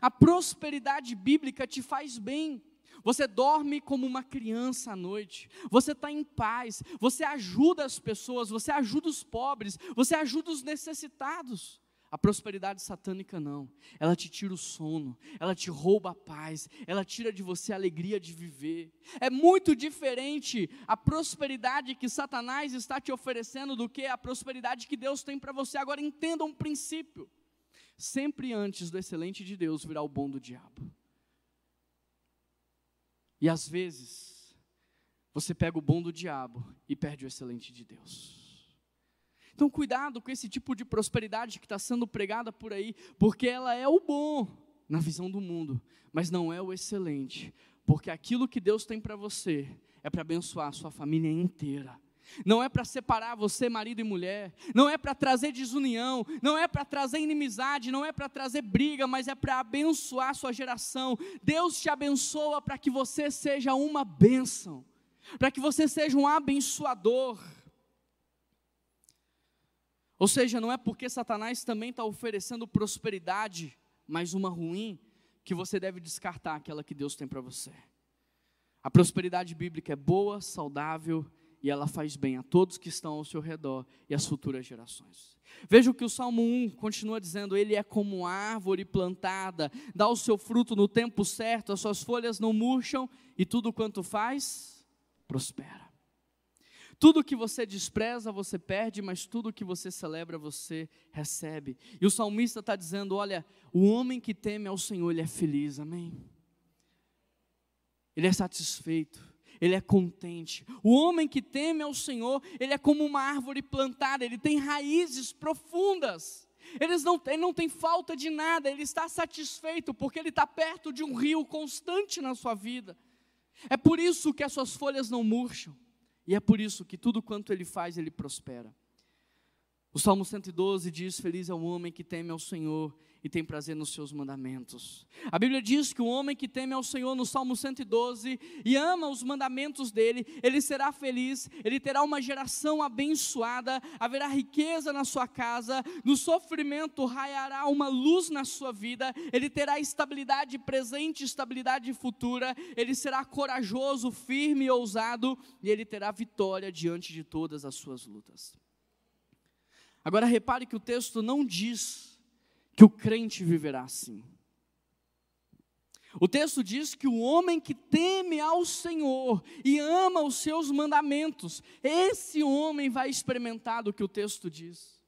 A prosperidade bíblica te faz bem. Você dorme como uma criança à noite, você está em paz, você ajuda as pessoas, você ajuda os pobres, você ajuda os necessitados. A prosperidade satânica não. Ela te tira o sono, ela te rouba a paz, ela tira de você a alegria de viver. É muito diferente a prosperidade que Satanás está te oferecendo do que a prosperidade que Deus tem para você. Agora entenda um princípio. Sempre antes do excelente de Deus virá o bom do diabo. E às vezes, você pega o bom do diabo e perde o excelente de Deus. Então, cuidado com esse tipo de prosperidade que está sendo pregada por aí, porque ela é o bom na visão do mundo, mas não é o excelente, porque aquilo que Deus tem para você é para abençoar a sua família inteira. Não é para separar você, marido e mulher, não é para trazer desunião, não é para trazer inimizade, não é para trazer briga, mas é para abençoar a sua geração. Deus te abençoa para que você seja uma bênção, para que você seja um abençoador. Ou seja, não é porque Satanás também está oferecendo prosperidade, mas uma ruim, que você deve descartar aquela que Deus tem para você. A prosperidade bíblica é boa, saudável e ela faz bem a todos que estão ao seu redor e às futuras gerações. Veja o que o Salmo 1 continua dizendo: Ele é como árvore plantada, dá o seu fruto no tempo certo, as suas folhas não murcham e tudo quanto faz, prospera. Tudo que você despreza, você perde, mas tudo que você celebra, você recebe. E o salmista está dizendo: olha, o homem que teme ao Senhor, ele é feliz, amém? Ele é satisfeito, ele é contente. O homem que teme ao Senhor, ele é como uma árvore plantada, ele tem raízes profundas. Eles não, ele não tem falta de nada, ele está satisfeito, porque ele está perto de um rio constante na sua vida. É por isso que as suas folhas não murcham. E é por isso que tudo quanto ele faz, ele prospera. O Salmo 112 diz: Feliz é o homem que teme ao Senhor e tem prazer nos seus mandamentos. A Bíblia diz que o homem que teme ao Senhor no Salmo 112 e ama os mandamentos dele, ele será feliz, ele terá uma geração abençoada, haverá riqueza na sua casa, no sofrimento raiará uma luz na sua vida, ele terá estabilidade presente, estabilidade futura, ele será corajoso, firme e ousado e ele terá vitória diante de todas as suas lutas. Agora repare que o texto não diz que o crente viverá assim. O texto diz que o homem que teme ao Senhor e ama os seus mandamentos, esse homem vai experimentar do que o texto diz.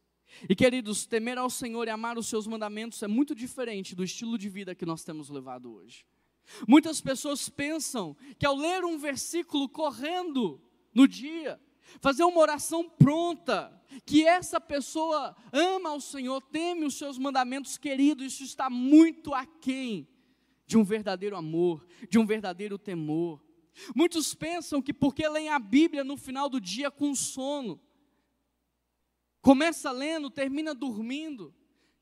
E queridos, temer ao Senhor e amar os seus mandamentos é muito diferente do estilo de vida que nós temos levado hoje. Muitas pessoas pensam que ao ler um versículo correndo no dia, fazer uma oração pronta, que essa pessoa ama ao Senhor, teme os seus mandamentos, querido, isso está muito aquém de um verdadeiro amor, de um verdadeiro temor. Muitos pensam que porque leem a Bíblia no final do dia com sono, começa lendo, termina dormindo,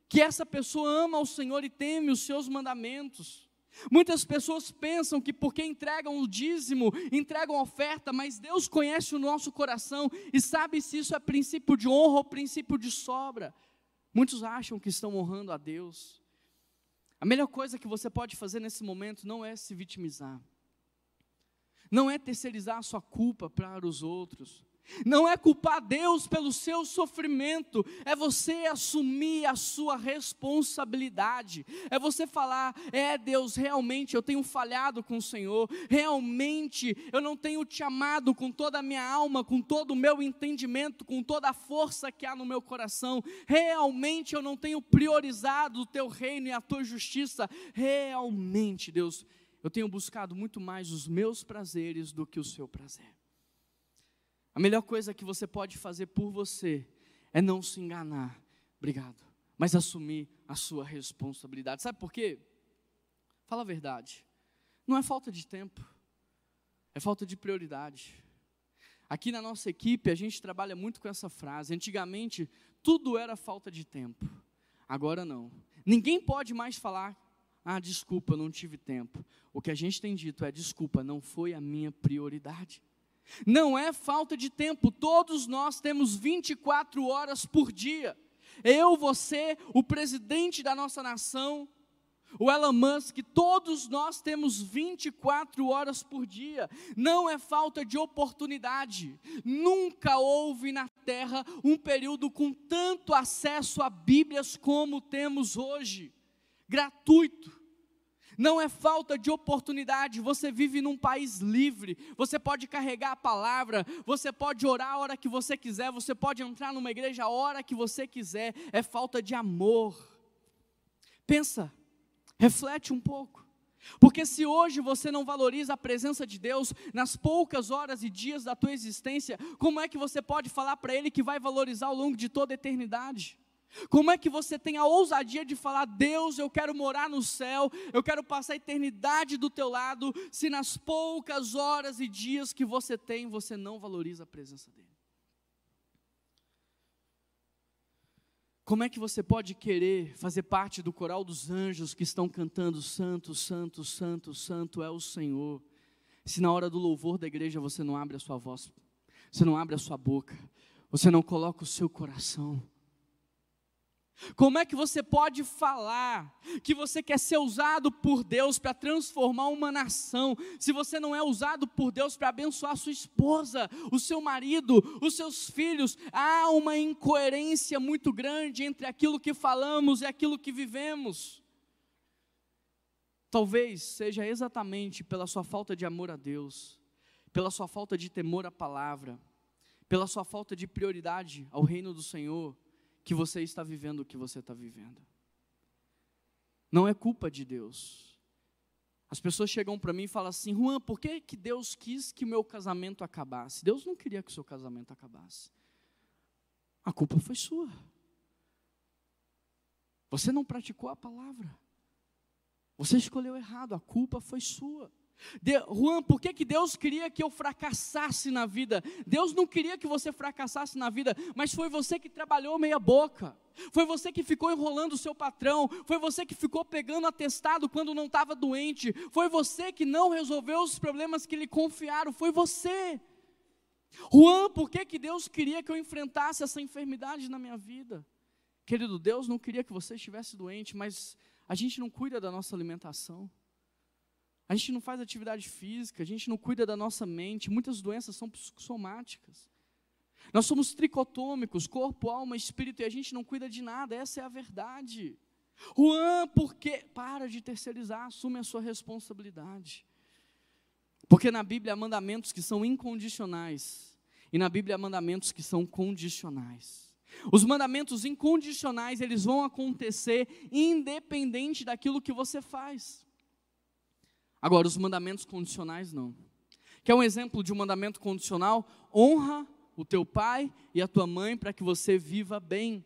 que essa pessoa ama ao Senhor e teme os seus mandamentos. Muitas pessoas pensam que porque entregam o dízimo, entregam a oferta, mas Deus conhece o nosso coração e sabe se isso é princípio de honra ou princípio de sobra. Muitos acham que estão honrando a Deus. A melhor coisa que você pode fazer nesse momento não é se vitimizar, não é terceirizar a sua culpa para os outros, não é culpar Deus pelo seu sofrimento, é você assumir a sua responsabilidade, é você falar: é Deus, realmente eu tenho falhado com o Senhor, realmente eu não tenho te amado com toda a minha alma, com todo o meu entendimento, com toda a força que há no meu coração, realmente eu não tenho priorizado o teu reino e a tua justiça, realmente, Deus, eu tenho buscado muito mais os meus prazeres do que o seu prazer. A melhor coisa que você pode fazer por você é não se enganar. Obrigado. Mas assumir a sua responsabilidade. Sabe por quê? Fala a verdade. Não é falta de tempo. É falta de prioridade. Aqui na nossa equipe a gente trabalha muito com essa frase. Antigamente tudo era falta de tempo. Agora não. Ninguém pode mais falar ah, desculpa, não tive tempo. O que a gente tem dito é: desculpa, não foi a minha prioridade. Não é falta de tempo, todos nós temos 24 horas por dia. Eu, você, o presidente da nossa nação, o Elon Musk, todos nós temos 24 horas por dia. Não é falta de oportunidade. Nunca houve na Terra um período com tanto acesso a Bíblias como temos hoje gratuito não é falta de oportunidade, você vive num país livre, você pode carregar a palavra, você pode orar a hora que você quiser, você pode entrar numa igreja a hora que você quiser, é falta de amor. Pensa, reflete um pouco. Porque se hoje você não valoriza a presença de Deus nas poucas horas e dias da tua existência, como é que você pode falar para Ele que vai valorizar ao longo de toda a eternidade? Como é que você tem a ousadia de falar, Deus, eu quero morar no céu, eu quero passar a eternidade do teu lado, se nas poucas horas e dias que você tem, você não valoriza a presença dEle? Como é que você pode querer fazer parte do coral dos anjos que estão cantando Santo, Santo, Santo, Santo é o Senhor, se na hora do louvor da igreja você não abre a sua voz, você não abre a sua boca, você não coloca o seu coração? Como é que você pode falar que você quer ser usado por Deus para transformar uma nação, se você não é usado por Deus para abençoar sua esposa, o seu marido, os seus filhos? Há uma incoerência muito grande entre aquilo que falamos e aquilo que vivemos. Talvez seja exatamente pela sua falta de amor a Deus, pela sua falta de temor à palavra, pela sua falta de prioridade ao reino do Senhor que você está vivendo o que você está vivendo. Não é culpa de Deus. As pessoas chegam para mim e falam assim: Juan, por que, que Deus quis que o meu casamento acabasse? Deus não queria que o seu casamento acabasse. A culpa foi sua. Você não praticou a palavra. Você escolheu errado, a culpa foi sua. De, Juan, por que, que Deus queria que eu fracassasse na vida? Deus não queria que você fracassasse na vida, mas foi você que trabalhou meia boca. Foi você que ficou enrolando o seu patrão, foi você que ficou pegando atestado quando não estava doente, foi você que não resolveu os problemas que lhe confiaram, foi você. Juan, por que, que Deus queria que eu enfrentasse essa enfermidade na minha vida? Querido, Deus não queria que você estivesse doente, mas a gente não cuida da nossa alimentação. A gente não faz atividade física, a gente não cuida da nossa mente, muitas doenças são psicossomáticas. Nós somos tricotômicos, corpo, alma, espírito, e a gente não cuida de nada, essa é a verdade. Juan, por que? Para de terceirizar, assume a sua responsabilidade. Porque na Bíblia há mandamentos que são incondicionais, e na Bíblia há mandamentos que são condicionais. Os mandamentos incondicionais, eles vão acontecer independente daquilo que você faz. Agora, os mandamentos condicionais não. Quer um exemplo de um mandamento condicional? Honra o teu pai e a tua mãe para que você viva bem.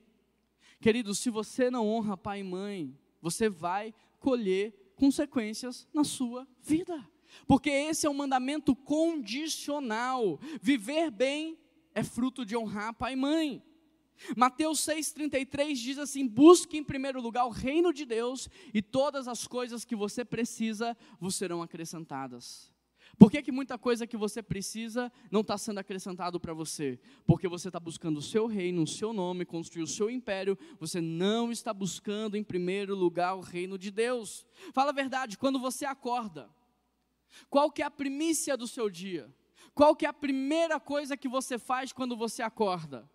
Querido, se você não honra pai e mãe, você vai colher consequências na sua vida. Porque esse é um mandamento condicional. Viver bem é fruto de honrar pai e mãe. Mateus 6,33 diz assim: Busque em primeiro lugar o reino de Deus, e todas as coisas que você precisa vos serão acrescentadas. Por que, que muita coisa que você precisa não está sendo acrescentado para você? Porque você está buscando o seu reino, o seu nome, construir o seu império, você não está buscando em primeiro lugar o reino de Deus. Fala a verdade, quando você acorda, qual que é a primícia do seu dia? Qual que é a primeira coisa que você faz quando você acorda?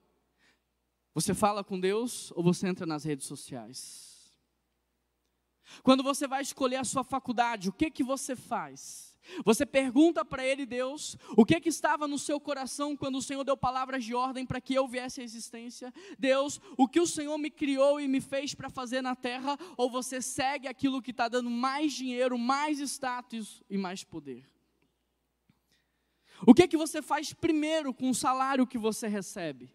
Você fala com Deus ou você entra nas redes sociais? Quando você vai escolher a sua faculdade, o que que você faz? Você pergunta para ele, Deus, o que que estava no seu coração quando o Senhor deu palavras de ordem para que eu viesse à existência? Deus, o que o Senhor me criou e me fez para fazer na terra? Ou você segue aquilo que está dando mais dinheiro, mais status e mais poder? O que que você faz primeiro com o salário que você recebe?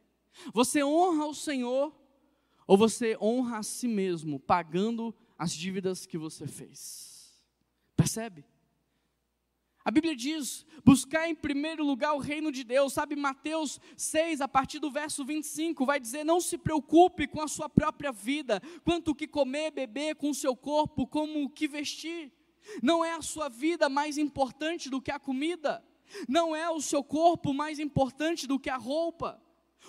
Você honra o Senhor ou você honra a si mesmo, pagando as dívidas que você fez? Percebe? A Bíblia diz: buscar em primeiro lugar o reino de Deus. Sabe, Mateus 6, a partir do verso 25, vai dizer: Não se preocupe com a sua própria vida, quanto o que comer, beber, com o seu corpo, como o que vestir. Não é a sua vida mais importante do que a comida, não é o seu corpo mais importante do que a roupa.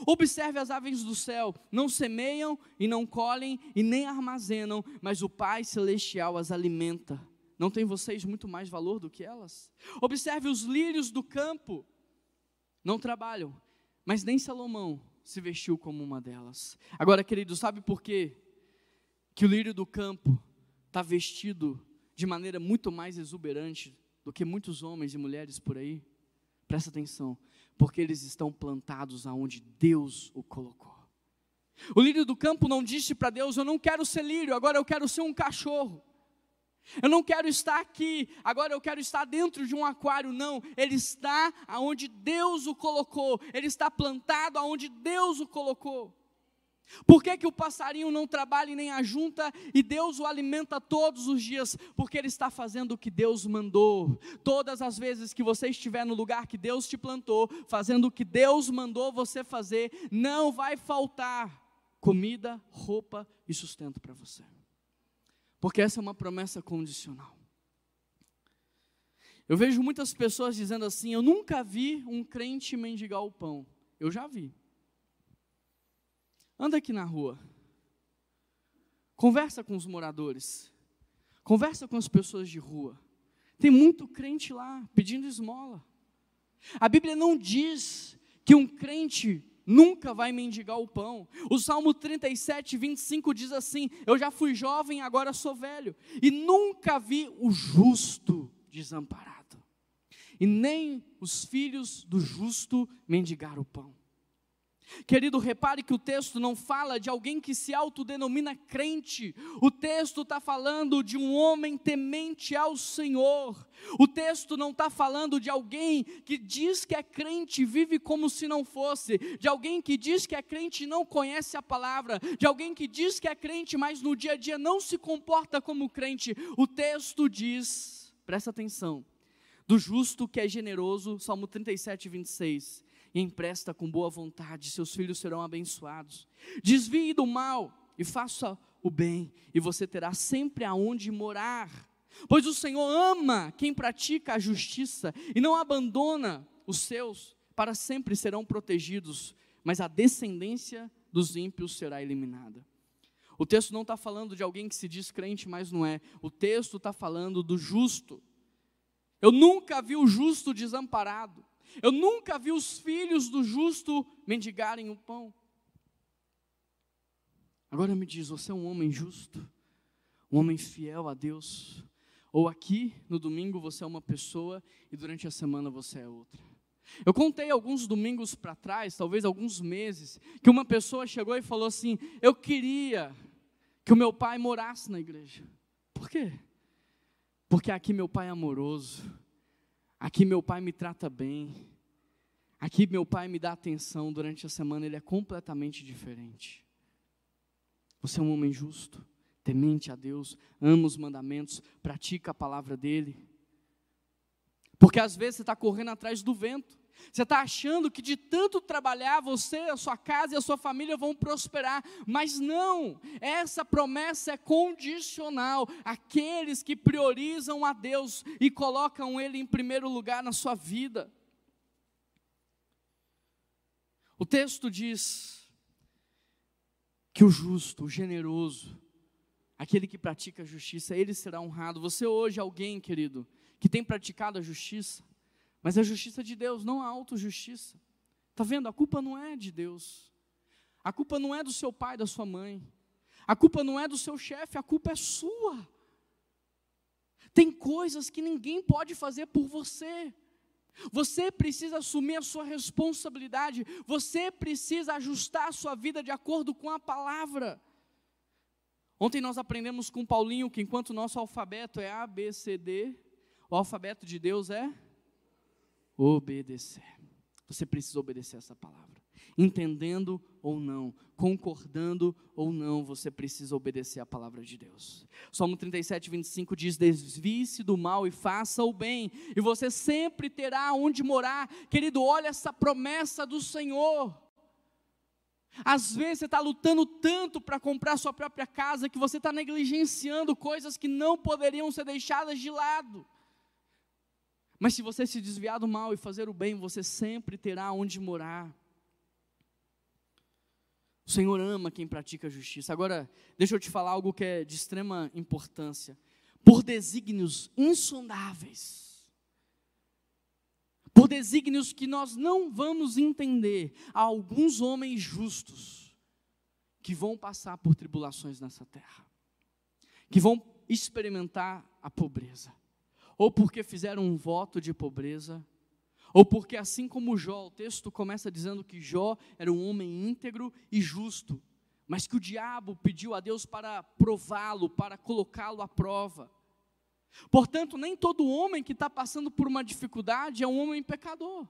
Observe as aves do céu, não semeiam e não colhem e nem armazenam, mas o Pai Celestial as alimenta. Não tem vocês muito mais valor do que elas? Observe os lírios do campo, não trabalham, mas nem Salomão se vestiu como uma delas. Agora, querido, sabe por quê? Que o lírio do campo está vestido de maneira muito mais exuberante do que muitos homens e mulheres por aí? Presta atenção porque eles estão plantados aonde Deus o colocou. O lírio do campo não disse para Deus: Eu não quero ser lírio, agora eu quero ser um cachorro. Eu não quero estar aqui, agora eu quero estar dentro de um aquário. Não, ele está aonde Deus o colocou, ele está plantado aonde Deus o colocou. Por que, que o passarinho não trabalha e nem ajunta e Deus o alimenta todos os dias? Porque ele está fazendo o que Deus mandou. Todas as vezes que você estiver no lugar que Deus te plantou, fazendo o que Deus mandou você fazer, não vai faltar comida, roupa e sustento para você. Porque essa é uma promessa condicional. Eu vejo muitas pessoas dizendo assim: Eu nunca vi um crente mendigar o pão. Eu já vi. Anda aqui na rua. Conversa com os moradores. Conversa com as pessoas de rua. Tem muito crente lá pedindo esmola. A Bíblia não diz que um crente nunca vai mendigar o pão. O Salmo 37, 25 diz assim: Eu já fui jovem, agora sou velho, e nunca vi o justo desamparado, e nem os filhos do justo mendigar o pão. Querido, repare que o texto não fala de alguém que se autodenomina crente, o texto está falando de um homem temente ao Senhor, o texto não está falando de alguém que diz que é crente e vive como se não fosse, de alguém que diz que é crente e não conhece a palavra, de alguém que diz que é crente, mas no dia a dia não se comporta como crente. O texto diz, presta atenção, do justo que é generoso, Salmo 37, 26. E empresta com boa vontade, seus filhos serão abençoados. Desvie do mal e faça o bem, e você terá sempre aonde morar. Pois o Senhor ama quem pratica a justiça e não abandona os seus, para sempre serão protegidos, mas a descendência dos ímpios será eliminada. O texto não está falando de alguém que se diz crente, mas não é. O texto está falando do justo. Eu nunca vi o justo desamparado. Eu nunca vi os filhos do justo mendigarem o pão. Agora me diz, você é um homem justo? Um homem fiel a Deus? Ou aqui no domingo você é uma pessoa e durante a semana você é outra? Eu contei alguns domingos para trás, talvez alguns meses, que uma pessoa chegou e falou assim: Eu queria que o meu pai morasse na igreja. Por quê? Porque aqui meu pai é amoroso, aqui meu pai me trata bem, aqui meu pai me dá atenção, durante a semana ele é completamente diferente. Você é um homem justo, temente a Deus, ama os mandamentos, pratica a palavra dele. Porque às vezes você está correndo atrás do vento. Você está achando que de tanto trabalhar, você, a sua casa e a sua família vão prosperar, mas não, essa promessa é condicional. Aqueles que priorizam a Deus e colocam Ele em primeiro lugar na sua vida. O texto diz que o justo, o generoso, aquele que pratica a justiça, ele será honrado. Você hoje é alguém, querido, que tem praticado a justiça, mas a justiça de Deus, não a autojustiça. Está vendo? A culpa não é de Deus. A culpa não é do seu pai, da sua mãe. A culpa não é do seu chefe, a culpa é sua. Tem coisas que ninguém pode fazer por você. Você precisa assumir a sua responsabilidade. Você precisa ajustar a sua vida de acordo com a palavra. Ontem nós aprendemos com Paulinho que enquanto o nosso alfabeto é A, B, C, D, o alfabeto de Deus é obedecer. Você precisa obedecer essa palavra. Entendendo ou não, concordando ou não, você precisa obedecer a palavra de Deus. Salmo 37, 25 diz: Desvie-se do mal e faça o bem, e você sempre terá onde morar. Querido, olha essa promessa do Senhor. Às vezes você está lutando tanto para comprar sua própria casa que você está negligenciando coisas que não poderiam ser deixadas de lado. Mas se você se desviar do mal e fazer o bem, você sempre terá onde morar. O Senhor ama quem pratica a justiça. Agora, deixa eu te falar algo que é de extrema importância. Por desígnios insondáveis, por desígnios que nós não vamos entender, há alguns homens justos que vão passar por tribulações nessa terra, que vão experimentar a pobreza ou porque fizeram um voto de pobreza, ou porque, assim como Jó, o texto começa dizendo que Jó era um homem íntegro e justo, mas que o diabo pediu a Deus para prová-lo, para colocá-lo à prova. Portanto, nem todo homem que está passando por uma dificuldade é um homem pecador.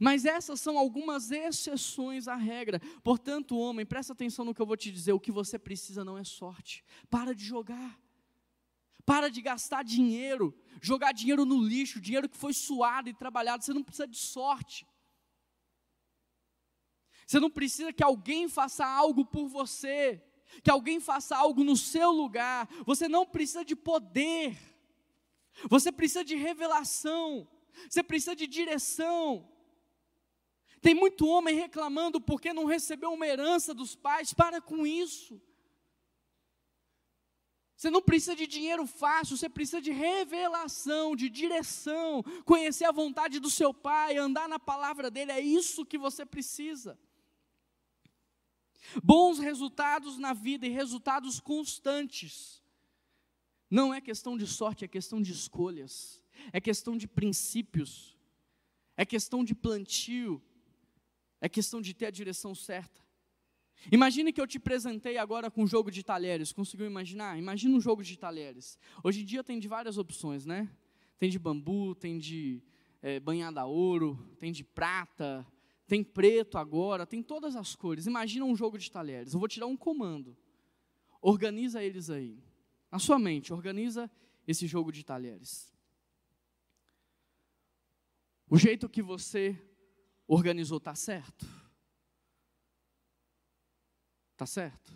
Mas essas são algumas exceções à regra. Portanto, homem, presta atenção no que eu vou te dizer: o que você precisa não é sorte. Para de jogar. Para de gastar dinheiro, jogar dinheiro no lixo, dinheiro que foi suado e trabalhado. Você não precisa de sorte. Você não precisa que alguém faça algo por você, que alguém faça algo no seu lugar. Você não precisa de poder. Você precisa de revelação. Você precisa de direção. Tem muito homem reclamando porque não recebeu uma herança dos pais. Para com isso. Você não precisa de dinheiro fácil, você precisa de revelação, de direção, conhecer a vontade do seu pai, andar na palavra dele, é isso que você precisa. Bons resultados na vida e resultados constantes. Não é questão de sorte, é questão de escolhas, é questão de princípios, é questão de plantio, é questão de ter a direção certa. Imagine que eu te apresentei agora com um jogo de talheres. Conseguiu imaginar? Imagina um jogo de talheres. Hoje em dia tem de várias opções, né? Tem de bambu, tem de é, banhada ouro, tem de prata, tem preto agora, tem todas as cores. Imagina um jogo de talheres. Eu vou te dar um comando. Organiza eles aí. Na sua mente, organiza esse jogo de talheres. O jeito que você organizou está certo? Está certo?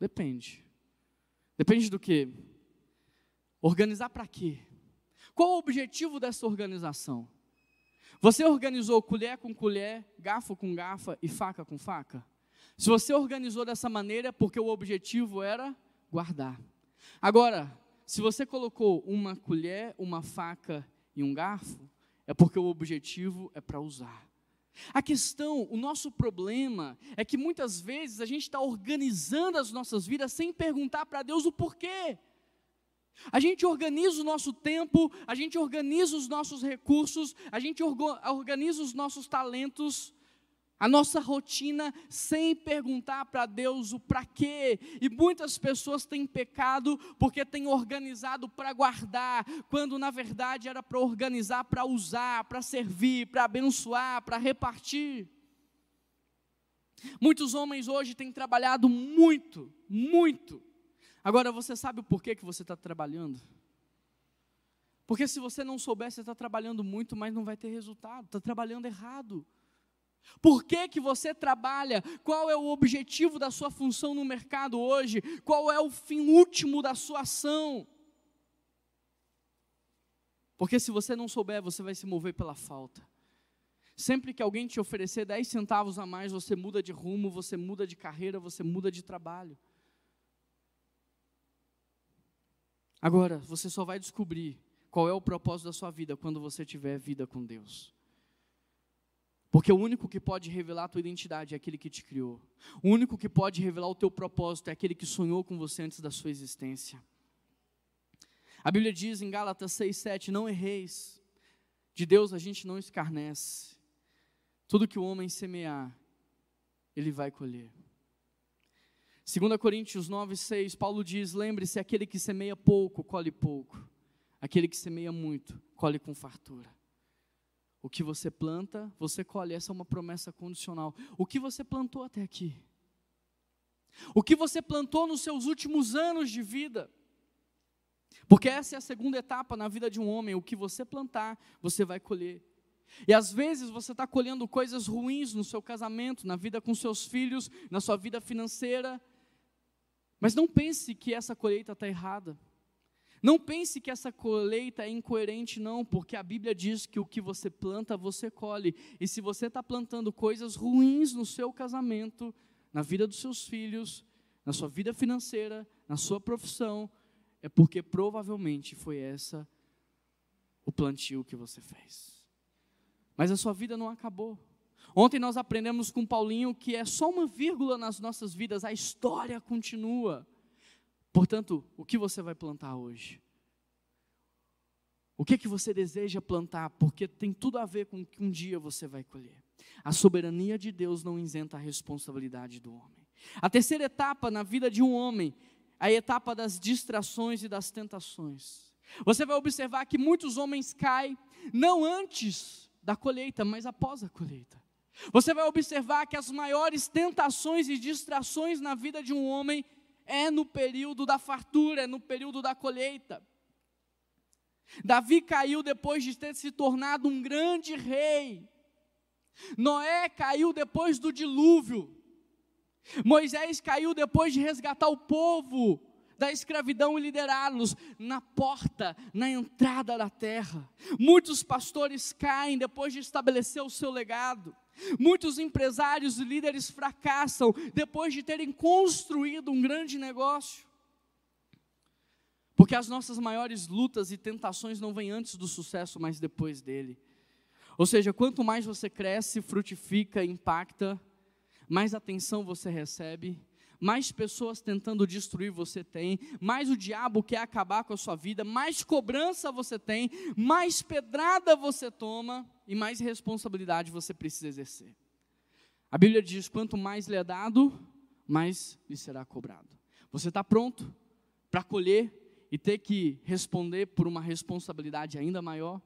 Depende. Depende do que? Organizar para quê? Qual o objetivo dessa organização? Você organizou colher com colher, garfo com garfa e faca com faca? Se você organizou dessa maneira, é porque o objetivo era guardar. Agora, se você colocou uma colher, uma faca e um garfo, é porque o objetivo é para usar. A questão, o nosso problema é que muitas vezes a gente está organizando as nossas vidas sem perguntar para Deus o porquê. A gente organiza o nosso tempo, a gente organiza os nossos recursos, a gente organiza os nossos talentos, a nossa rotina, sem perguntar para Deus o para quê. E muitas pessoas têm pecado porque têm organizado para guardar, quando na verdade era para organizar para usar, para servir, para abençoar, para repartir. Muitos homens hoje têm trabalhado muito, muito, Agora, você sabe o porquê que você está trabalhando? Porque se você não souber, você está trabalhando muito, mas não vai ter resultado, está trabalhando errado. Por que, que você trabalha? Qual é o objetivo da sua função no mercado hoje? Qual é o fim último da sua ação? Porque se você não souber, você vai se mover pela falta. Sempre que alguém te oferecer 10 centavos a mais, você muda de rumo, você muda de carreira, você muda de trabalho. Agora, você só vai descobrir qual é o propósito da sua vida quando você tiver vida com Deus. Porque o único que pode revelar a tua identidade é aquele que te criou. O único que pode revelar o teu propósito é aquele que sonhou com você antes da sua existência. A Bíblia diz em Gálatas 6:7, não erreis. De Deus a gente não escarnece. Tudo que o homem semear, ele vai colher. 2 Coríntios 9, 6, Paulo diz: Lembre-se, aquele que semeia pouco, colhe pouco. Aquele que semeia muito, colhe com fartura. O que você planta, você colhe. Essa é uma promessa condicional. O que você plantou até aqui? O que você plantou nos seus últimos anos de vida? Porque essa é a segunda etapa na vida de um homem. O que você plantar, você vai colher. E às vezes você está colhendo coisas ruins no seu casamento, na vida com seus filhos, na sua vida financeira, mas não pense que essa colheita está errada. Não pense que essa colheita é incoerente, não, porque a Bíblia diz que o que você planta, você colhe. E se você está plantando coisas ruins no seu casamento, na vida dos seus filhos, na sua vida financeira, na sua profissão, é porque provavelmente foi essa o plantio que você fez. Mas a sua vida não acabou. Ontem nós aprendemos com Paulinho que é só uma vírgula nas nossas vidas, a história continua. Portanto, o que você vai plantar hoje? O que é que você deseja plantar? Porque tem tudo a ver com o que um dia você vai colher. A soberania de Deus não isenta a responsabilidade do homem. A terceira etapa na vida de um homem, a etapa das distrações e das tentações. Você vai observar que muitos homens caem não antes da colheita, mas após a colheita. Você vai observar que as maiores tentações e distrações na vida de um homem é no período da fartura, é no período da colheita. Davi caiu depois de ter se tornado um grande rei. Noé caiu depois do dilúvio. Moisés caiu depois de resgatar o povo da escravidão e liderá-los na porta, na entrada da terra. Muitos pastores caem depois de estabelecer o seu legado. Muitos empresários e líderes fracassam depois de terem construído um grande negócio. Porque as nossas maiores lutas e tentações não vêm antes do sucesso, mas depois dele. Ou seja, quanto mais você cresce, frutifica, impacta, mais atenção você recebe, mais pessoas tentando destruir você tem, mais o diabo quer acabar com a sua vida, mais cobrança você tem, mais pedrada você toma e mais responsabilidade você precisa exercer. A Bíblia diz: quanto mais lhe é dado, mais lhe será cobrado. Você está pronto para colher e ter que responder por uma responsabilidade ainda maior?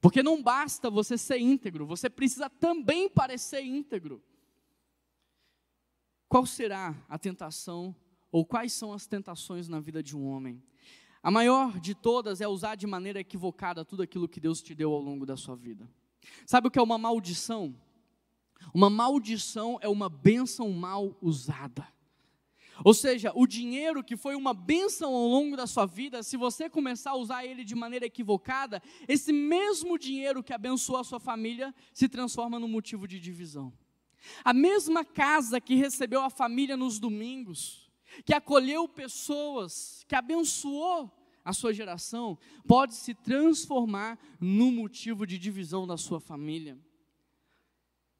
Porque não basta você ser íntegro, você precisa também parecer íntegro. Qual será a tentação, ou quais são as tentações na vida de um homem? A maior de todas é usar de maneira equivocada tudo aquilo que Deus te deu ao longo da sua vida. Sabe o que é uma maldição? Uma maldição é uma bênção mal usada. Ou seja, o dinheiro que foi uma bênção ao longo da sua vida, se você começar a usar ele de maneira equivocada, esse mesmo dinheiro que abençoou a sua família se transforma num motivo de divisão. A mesma casa que recebeu a família nos domingos, que acolheu pessoas, que abençoou a sua geração, pode se transformar num motivo de divisão da sua família.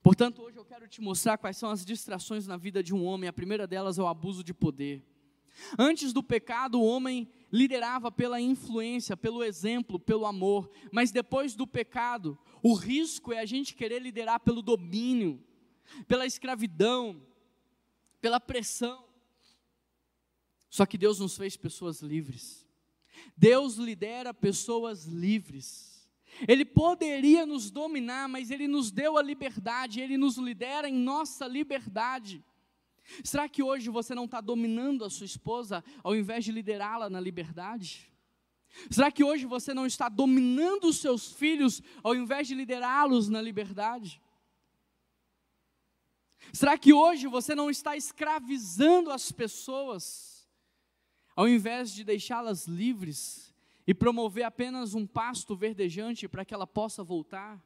Portanto, hoje eu quero te mostrar quais são as distrações na vida de um homem. A primeira delas é o abuso de poder. Antes do pecado, o homem liderava pela influência, pelo exemplo, pelo amor. Mas depois do pecado, o risco é a gente querer liderar pelo domínio, pela escravidão, pela pressão. Só que Deus nos fez pessoas livres. Deus lidera pessoas livres. Ele poderia nos dominar, mas Ele nos deu a liberdade, Ele nos lidera em nossa liberdade. Será que hoje você não está dominando a sua esposa ao invés de liderá-la na liberdade? Será que hoje você não está dominando os seus filhos ao invés de liderá-los na liberdade? Será que hoje você não está escravizando as pessoas ao invés de deixá-las livres e promover apenas um pasto verdejante para que ela possa voltar.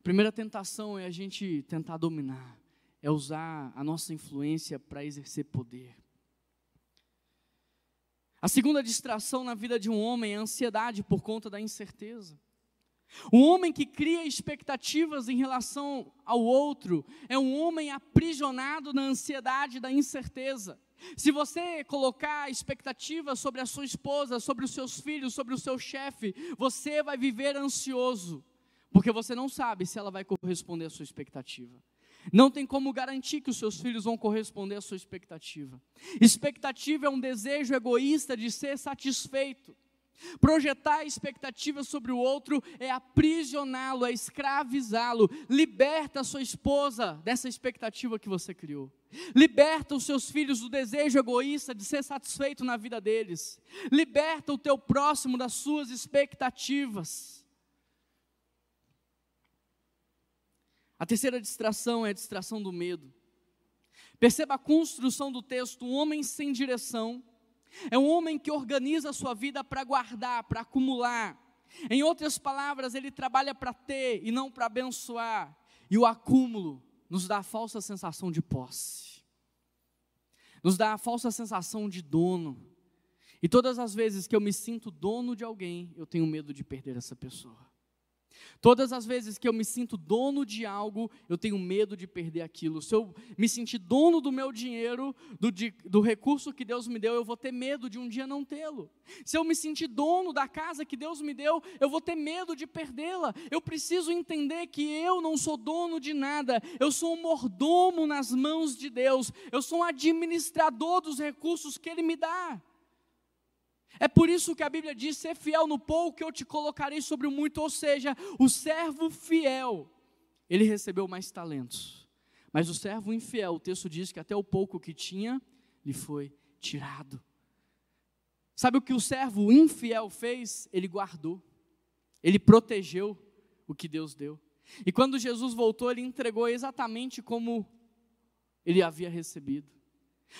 A primeira tentação é a gente tentar dominar, é usar a nossa influência para exercer poder. A segunda distração na vida de um homem é a ansiedade por conta da incerteza. Um homem que cria expectativas em relação ao outro é um homem aprisionado na ansiedade da incerteza. Se você colocar expectativas sobre a sua esposa, sobre os seus filhos, sobre o seu chefe, você vai viver ansioso, porque você não sabe se ela vai corresponder à sua expectativa. Não tem como garantir que os seus filhos vão corresponder à sua expectativa. Expectativa é um desejo egoísta de ser satisfeito. Projetar expectativas sobre o outro é aprisioná-lo, é escravizá-lo. Liberta a sua esposa dessa expectativa que você criou. Liberta os seus filhos do desejo egoísta de ser satisfeito na vida deles. Liberta o teu próximo das suas expectativas. A terceira distração é a distração do medo. Perceba a construção do texto: um homem sem direção é um homem que organiza a sua vida para guardar, para acumular. Em outras palavras, ele trabalha para ter e não para abençoar. E o acúmulo nos dá a falsa sensação de posse, nos dá a falsa sensação de dono. E todas as vezes que eu me sinto dono de alguém, eu tenho medo de perder essa pessoa. Todas as vezes que eu me sinto dono de algo, eu tenho medo de perder aquilo. Se eu me sentir dono do meu dinheiro, do, de, do recurso que Deus me deu, eu vou ter medo de um dia não tê-lo. Se eu me sentir dono da casa que Deus me deu, eu vou ter medo de perdê-la. Eu preciso entender que eu não sou dono de nada, eu sou um mordomo nas mãos de Deus, eu sou um administrador dos recursos que Ele me dá. É por isso que a Bíblia diz: ser fiel no pouco, eu te colocarei sobre o muito. Ou seja, o servo fiel, ele recebeu mais talentos. Mas o servo infiel, o texto diz que até o pouco que tinha, lhe foi tirado. Sabe o que o servo infiel fez? Ele guardou, ele protegeu o que Deus deu. E quando Jesus voltou, ele entregou exatamente como ele havia recebido.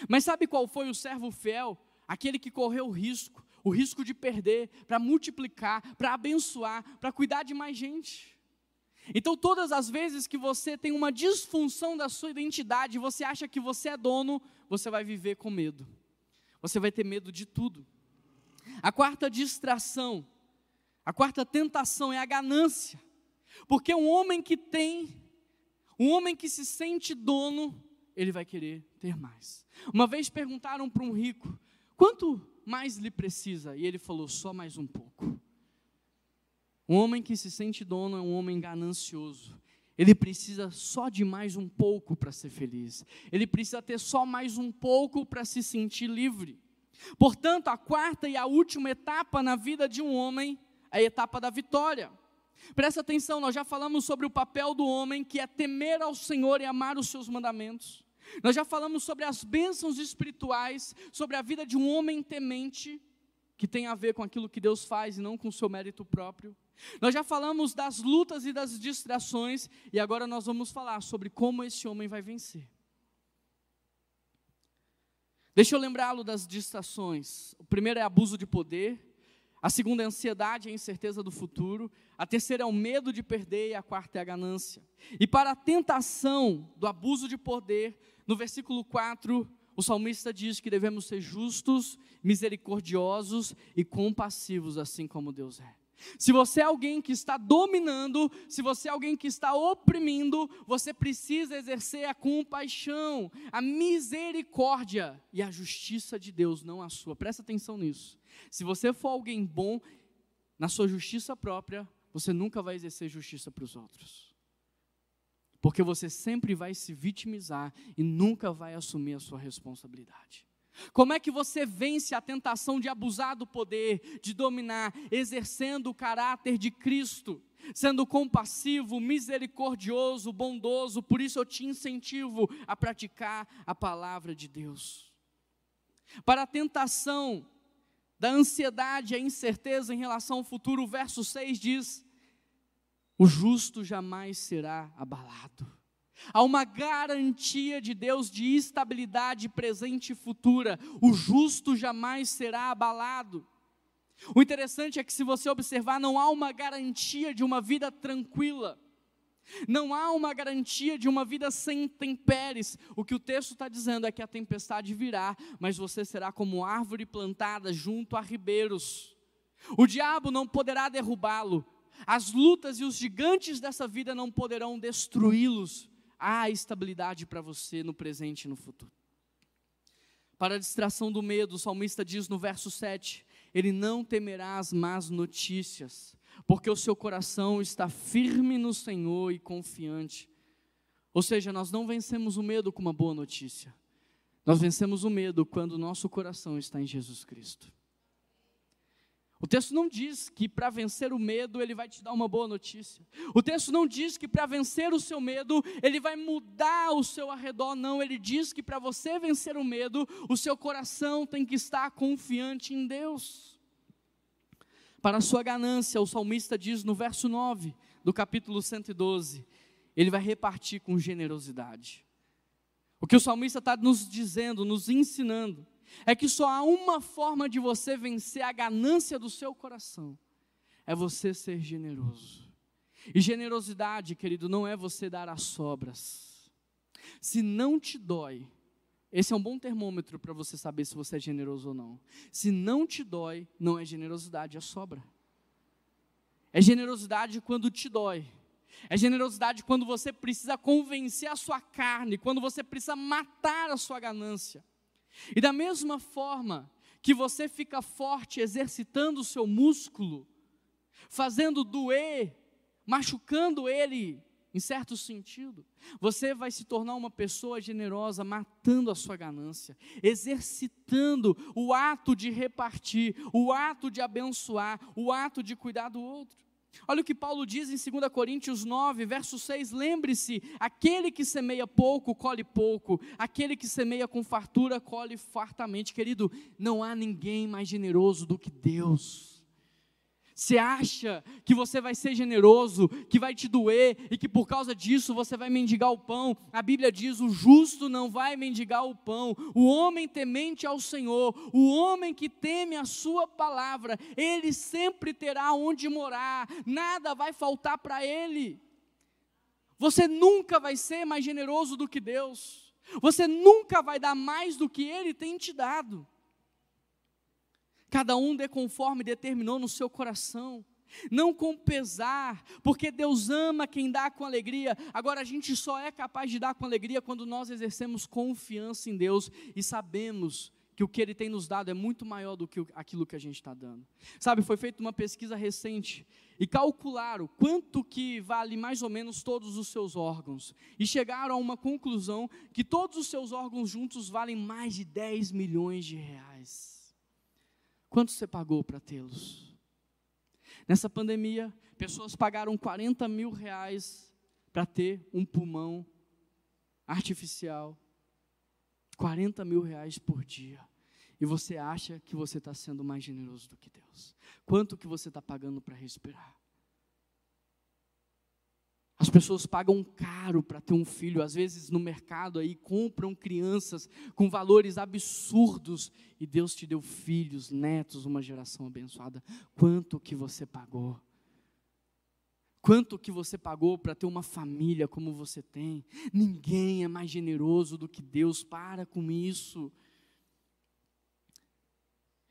Mas sabe qual foi o servo fiel? Aquele que correu o risco, o risco de perder, para multiplicar, para abençoar, para cuidar de mais gente. Então, todas as vezes que você tem uma disfunção da sua identidade, você acha que você é dono, você vai viver com medo. Você vai ter medo de tudo. A quarta distração, a quarta tentação é a ganância. Porque um homem que tem, um homem que se sente dono, ele vai querer ter mais. Uma vez perguntaram para um rico: quanto mais lhe precisa? E ele falou: só mais um pouco. Um homem que se sente dono é um homem ganancioso. Ele precisa só de mais um pouco para ser feliz. Ele precisa ter só mais um pouco para se sentir livre. Portanto, a quarta e a última etapa na vida de um homem é a etapa da vitória. Presta atenção, nós já falamos sobre o papel do homem que é temer ao Senhor e amar os seus mandamentos. Nós já falamos sobre as bênçãos espirituais, sobre a vida de um homem temente, que tem a ver com aquilo que Deus faz e não com o seu mérito próprio. Nós já falamos das lutas e das distrações, e agora nós vamos falar sobre como esse homem vai vencer. Deixa eu lembrá-lo das distrações. O primeiro é abuso de poder, a segunda é ansiedade e a incerteza do futuro, a terceira é o medo de perder e a quarta é a ganância. E para a tentação do abuso de poder, no versículo 4, o salmista diz que devemos ser justos, misericordiosos e compassivos, assim como Deus é. Se você é alguém que está dominando, se você é alguém que está oprimindo, você precisa exercer a compaixão, a misericórdia e a justiça de Deus, não a sua. Presta atenção nisso. Se você for alguém bom na sua justiça própria, você nunca vai exercer justiça para os outros. Porque você sempre vai se vitimizar e nunca vai assumir a sua responsabilidade. Como é que você vence a tentação de abusar do poder, de dominar, exercendo o caráter de Cristo, sendo compassivo, misericordioso, bondoso? Por isso eu te incentivo a praticar a palavra de Deus. Para a tentação da ansiedade e a incerteza em relação ao futuro, o verso 6 diz: O justo jamais será abalado. Há uma garantia de Deus de estabilidade presente e futura. O justo jamais será abalado. O interessante é que, se você observar, não há uma garantia de uma vida tranquila. Não há uma garantia de uma vida sem intempéries. O que o texto está dizendo é que a tempestade virá, mas você será como árvore plantada junto a ribeiros. O diabo não poderá derrubá-lo. As lutas e os gigantes dessa vida não poderão destruí-los há estabilidade para você no presente e no futuro. Para a distração do medo, o salmista diz no verso 7: Ele não temerá as más notícias, porque o seu coração está firme no Senhor e confiante. Ou seja, nós não vencemos o medo com uma boa notícia, nós vencemos o medo quando o nosso coração está em Jesus Cristo. O texto não diz que para vencer o medo ele vai te dar uma boa notícia. O texto não diz que para vencer o seu medo ele vai mudar o seu arredor, não. Ele diz que para você vencer o medo, o seu coração tem que estar confiante em Deus. Para a sua ganância, o salmista diz no verso 9 do capítulo 112: ele vai repartir com generosidade. O que o salmista está nos dizendo, nos ensinando, é que só há uma forma de você vencer a ganância do seu coração: é você ser generoso. E generosidade, querido, não é você dar as sobras. Se não te dói, esse é um bom termômetro para você saber se você é generoso ou não. Se não te dói, não é generosidade, é sobra. É generosidade quando te dói. É generosidade quando você precisa convencer a sua carne, quando você precisa matar a sua ganância. E da mesma forma que você fica forte exercitando o seu músculo, fazendo doer, machucando ele, em certo sentido, você vai se tornar uma pessoa generosa, matando a sua ganância, exercitando o ato de repartir, o ato de abençoar, o ato de cuidar do outro. Olha o que Paulo diz em 2 Coríntios 9, verso 6: lembre-se, aquele que semeia pouco, colhe pouco, aquele que semeia com fartura, colhe fartamente. Querido, não há ninguém mais generoso do que Deus. Você acha que você vai ser generoso, que vai te doer e que por causa disso você vai mendigar o pão? A Bíblia diz: o justo não vai mendigar o pão. O homem temente ao Senhor, o homem que teme a Sua palavra, ele sempre terá onde morar, nada vai faltar para ele. Você nunca vai ser mais generoso do que Deus, você nunca vai dar mais do que Ele tem te dado. Cada um dê conforme determinou no seu coração. Não com pesar, porque Deus ama quem dá com alegria. Agora, a gente só é capaz de dar com alegria quando nós exercemos confiança em Deus e sabemos que o que Ele tem nos dado é muito maior do que aquilo que a gente está dando. Sabe, foi feita uma pesquisa recente e calcularam quanto que vale mais ou menos todos os seus órgãos. E chegaram a uma conclusão que todos os seus órgãos juntos valem mais de 10 milhões de reais. Quanto você pagou para tê-los? Nessa pandemia, pessoas pagaram 40 mil reais para ter um pulmão artificial. 40 mil reais por dia. E você acha que você está sendo mais generoso do que Deus? Quanto que você está pagando para respirar? As pessoas pagam caro para ter um filho, às vezes no mercado aí compram crianças com valores absurdos e Deus te deu filhos, netos, uma geração abençoada. Quanto que você pagou? Quanto que você pagou para ter uma família como você tem? Ninguém é mais generoso do que Deus. Para com isso.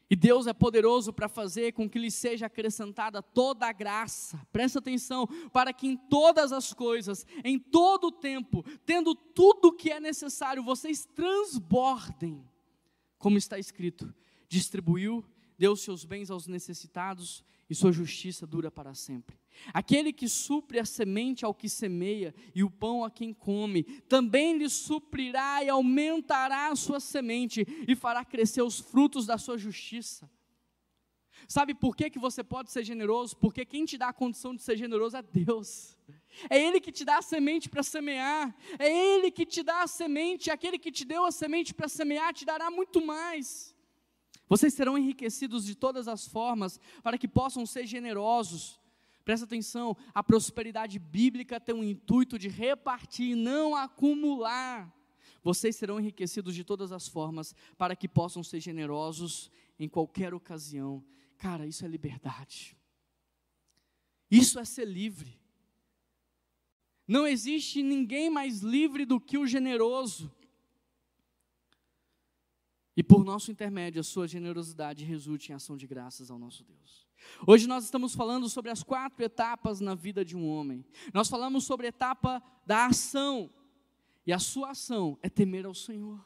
E Deus é poderoso para fazer com que lhe seja acrescentada toda a graça, presta atenção, para que em todas as coisas, em todo o tempo, tendo tudo o que é necessário, vocês transbordem, como está escrito: distribuiu, deu seus bens aos necessitados e sua justiça dura para sempre. Aquele que supre a semente ao que semeia e o pão a quem come, também lhe suprirá e aumentará a sua semente e fará crescer os frutos da sua justiça. Sabe por que, que você pode ser generoso? Porque quem te dá a condição de ser generoso é Deus. É Ele que te dá a semente para semear. É Ele que te dá a semente. Aquele que te deu a semente para semear te dará muito mais. Vocês serão enriquecidos de todas as formas para que possam ser generosos. Presta atenção, a prosperidade bíblica tem o intuito de repartir, não acumular. Vocês serão enriquecidos de todas as formas para que possam ser generosos em qualquer ocasião. Cara, isso é liberdade. Isso é ser livre. Não existe ninguém mais livre do que o generoso. E por nosso intermédio, a sua generosidade resulte em ação de graças ao nosso Deus. Hoje nós estamos falando sobre as quatro etapas na vida de um homem. Nós falamos sobre a etapa da ação. E a sua ação é temer ao Senhor.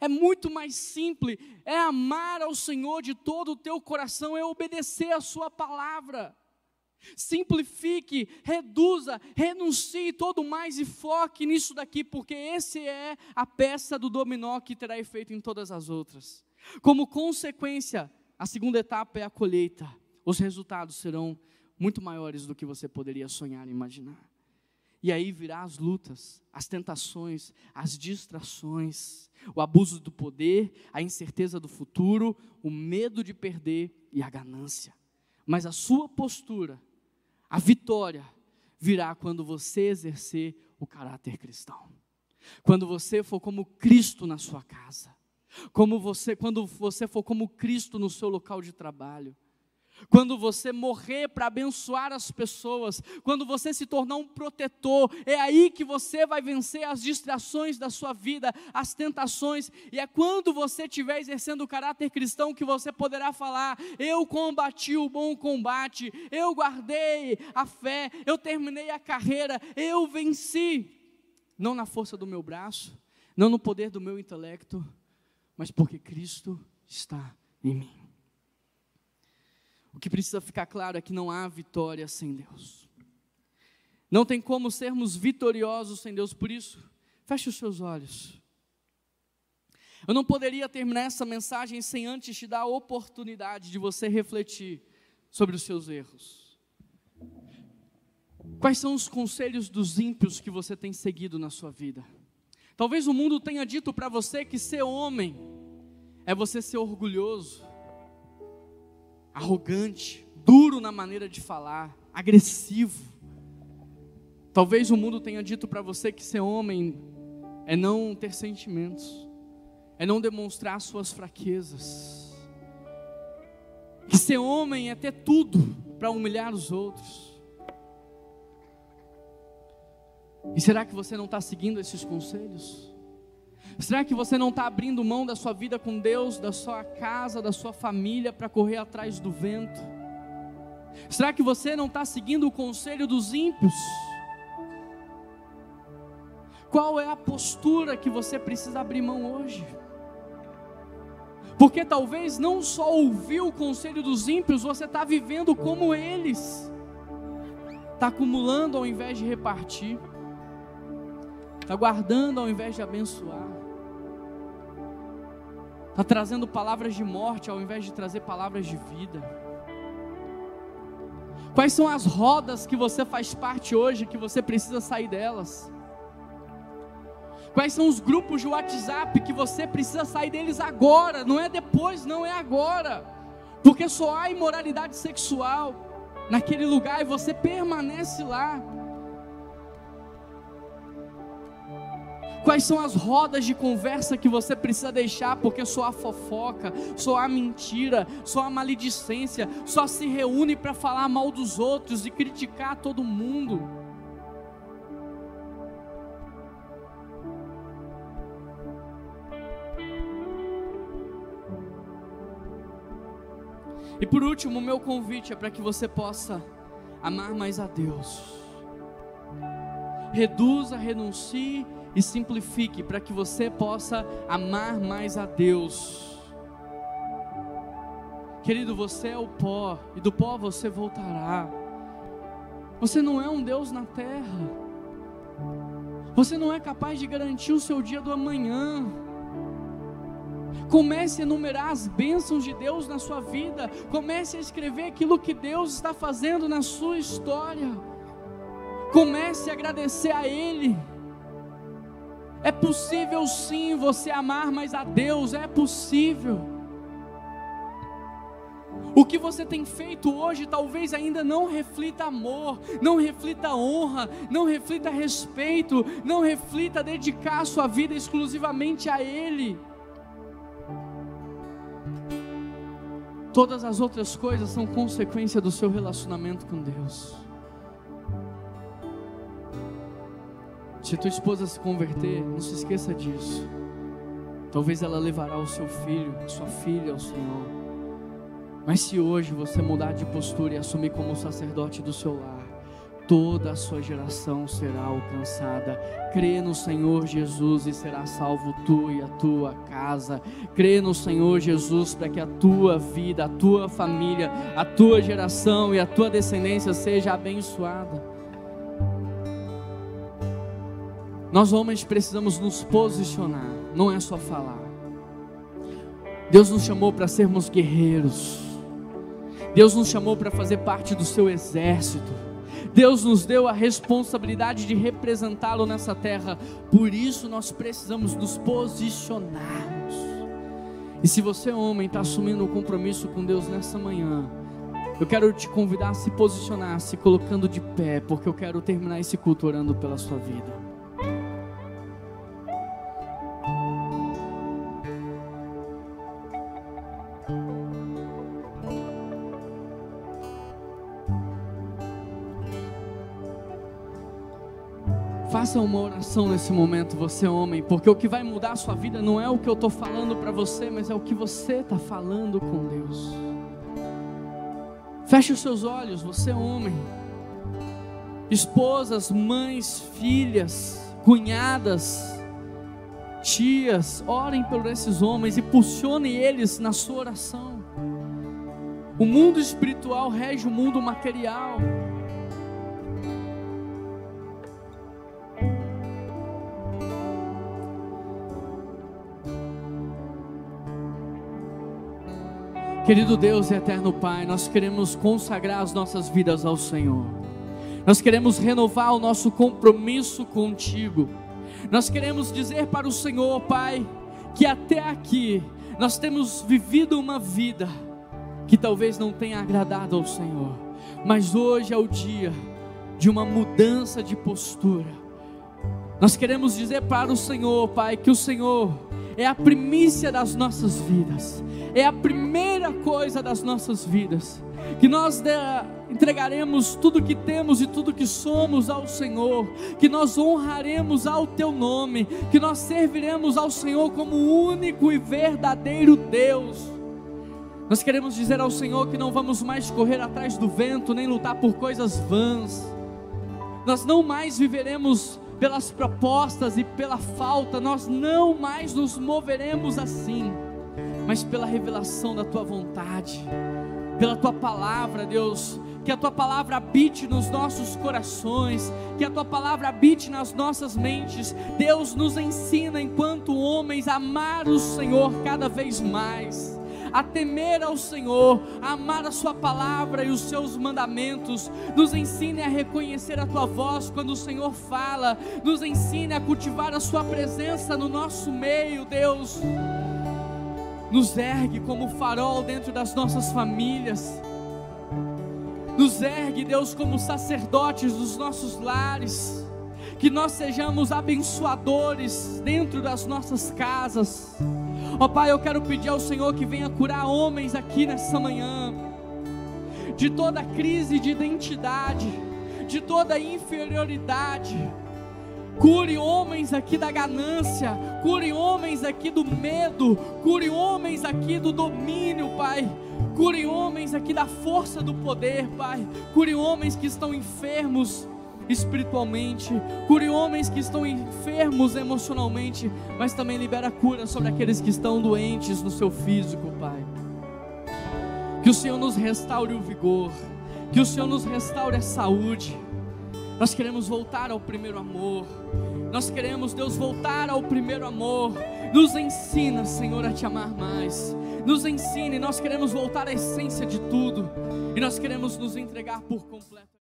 É muito mais simples, é amar ao Senhor de todo o teu coração, é obedecer a sua palavra. Simplifique, reduza, renuncie todo mais e foque nisso daqui, porque esse é a peça do dominó que terá efeito em todas as outras. Como consequência, a segunda etapa é a colheita. Os resultados serão muito maiores do que você poderia sonhar e imaginar. E aí virá as lutas, as tentações, as distrações, o abuso do poder, a incerteza do futuro, o medo de perder e a ganância. Mas a sua postura a vitória virá quando você exercer o caráter cristão. Quando você for como Cristo na sua casa. Como você, quando você for como Cristo no seu local de trabalho quando você morrer para abençoar as pessoas, quando você se tornar um protetor, é aí que você vai vencer as distrações da sua vida, as tentações, e é quando você estiver exercendo o caráter cristão que você poderá falar: Eu combati o bom combate, eu guardei a fé, eu terminei a carreira, eu venci. Não na força do meu braço, não no poder do meu intelecto, mas porque Cristo está em mim. O que precisa ficar claro é que não há vitória sem Deus. Não tem como sermos vitoriosos sem Deus, por isso, feche os seus olhos. Eu não poderia terminar essa mensagem sem antes te dar a oportunidade de você refletir sobre os seus erros. Quais são os conselhos dos ímpios que você tem seguido na sua vida? Talvez o mundo tenha dito para você que ser homem é você ser orgulhoso, arrogante, duro na maneira de falar, agressivo. Talvez o mundo tenha dito para você que ser homem é não ter sentimentos, é não demonstrar suas fraquezas. Que ser homem é ter tudo para humilhar os outros. E será que você não está seguindo esses conselhos? Será que você não está abrindo mão da sua vida com Deus, da sua casa, da sua família para correr atrás do vento? Será que você não está seguindo o conselho dos ímpios? Qual é a postura que você precisa abrir mão hoje? Porque talvez não só ouvir o conselho dos ímpios, você está vivendo como eles, está acumulando ao invés de repartir, está guardando ao invés de abençoar está trazendo palavras de morte ao invés de trazer palavras de vida. Quais são as rodas que você faz parte hoje que você precisa sair delas? Quais são os grupos de WhatsApp que você precisa sair deles agora? Não é depois, não é agora. Porque só há imoralidade sexual naquele lugar e você permanece lá. Quais são as rodas de conversa que você precisa deixar, porque só há fofoca, só há mentira, só há maledicência, só se reúne para falar mal dos outros e criticar todo mundo. E por último, o meu convite é para que você possa amar mais a Deus. Reduza, renuncie e simplifique para que você possa amar mais a Deus. Querido, você é o pó e do pó você voltará. Você não é um Deus na terra. Você não é capaz de garantir o seu dia do amanhã. Comece a enumerar as bênçãos de Deus na sua vida. Comece a escrever aquilo que Deus está fazendo na sua história. Comece a agradecer a Ele. É possível sim você amar mais a Deus, é possível. O que você tem feito hoje talvez ainda não reflita amor, não reflita honra, não reflita respeito, não reflita dedicar a sua vida exclusivamente a Ele. Todas as outras coisas são consequência do seu relacionamento com Deus. Se tua esposa se converter, não se esqueça disso. Talvez ela levará o seu filho, sua filha ao Senhor. Mas se hoje você mudar de postura e assumir como sacerdote do seu lar, toda a sua geração será alcançada. Crê no Senhor Jesus e será salvo tu e a tua casa. Crê no Senhor Jesus para que a tua vida, a tua família, a tua geração e a tua descendência seja abençoada. Nós homens precisamos nos posicionar, não é só falar. Deus nos chamou para sermos guerreiros. Deus nos chamou para fazer parte do seu exército. Deus nos deu a responsabilidade de representá-lo nessa terra. Por isso nós precisamos nos posicionarmos. E se você, homem, está assumindo um compromisso com Deus nessa manhã, eu quero te convidar a se posicionar, se colocando de pé, porque eu quero terminar esse culto orando pela sua vida. Faça uma oração nesse momento, você homem, porque o que vai mudar a sua vida não é o que eu estou falando para você, mas é o que você está falando com Deus. Feche os seus olhos, você homem. Esposas, mães, filhas, cunhadas, tias, orem por esses homens e impulsionem eles na sua oração. O mundo espiritual rege o mundo material. Querido Deus e eterno Pai, nós queremos consagrar as nossas vidas ao Senhor. Nós queremos renovar o nosso compromisso contigo. Nós queremos dizer para o Senhor, Pai, que até aqui nós temos vivido uma vida que talvez não tenha agradado ao Senhor, mas hoje é o dia de uma mudança de postura. Nós queremos dizer para o Senhor, Pai, que o Senhor é a primícia das nossas vidas, é a primeira coisa das nossas vidas, que nós entregaremos tudo que temos e tudo que somos ao Senhor, que nós honraremos ao Teu nome, que nós serviremos ao Senhor como único e verdadeiro Deus. Nós queremos dizer ao Senhor que não vamos mais correr atrás do vento, nem lutar por coisas vãs. Nós não mais viveremos pelas propostas e pela falta, nós não mais nos moveremos assim, mas pela revelação da tua vontade, pela tua palavra, Deus. Que a tua palavra habite nos nossos corações, que a tua palavra habite nas nossas mentes. Deus nos ensina, enquanto homens, a amar o Senhor cada vez mais a temer ao Senhor, a amar a Sua palavra e os seus mandamentos. Nos ensine a reconhecer a Tua voz quando o Senhor fala, nos ensine a cultivar a Sua presença no nosso meio, Deus. Nos ergue como farol dentro das nossas famílias. Nos ergue, Deus, como sacerdotes dos nossos lares. que nós sejamos abençoadores dentro das nossas casas. Ó Pai, eu quero pedir ao Senhor que venha curar homens aqui nessa manhã, de toda crise de identidade, de toda inferioridade. Cure homens aqui da ganância, cure homens aqui do medo, cure homens aqui do domínio, Pai. Cure homens aqui da força do poder, Pai. Cure homens que estão enfermos espiritualmente. Cure homens que estão enfermos emocionalmente, mas também libera cura sobre aqueles que estão doentes no seu físico, Pai. Que o Senhor nos restaure o vigor, que o Senhor nos restaure a saúde. Nós queremos voltar ao primeiro amor. Nós queremos, Deus, voltar ao primeiro amor. Nos ensina, Senhor, a te amar mais nos ensine. Nós queremos voltar à essência de tudo e nós queremos nos entregar por completo.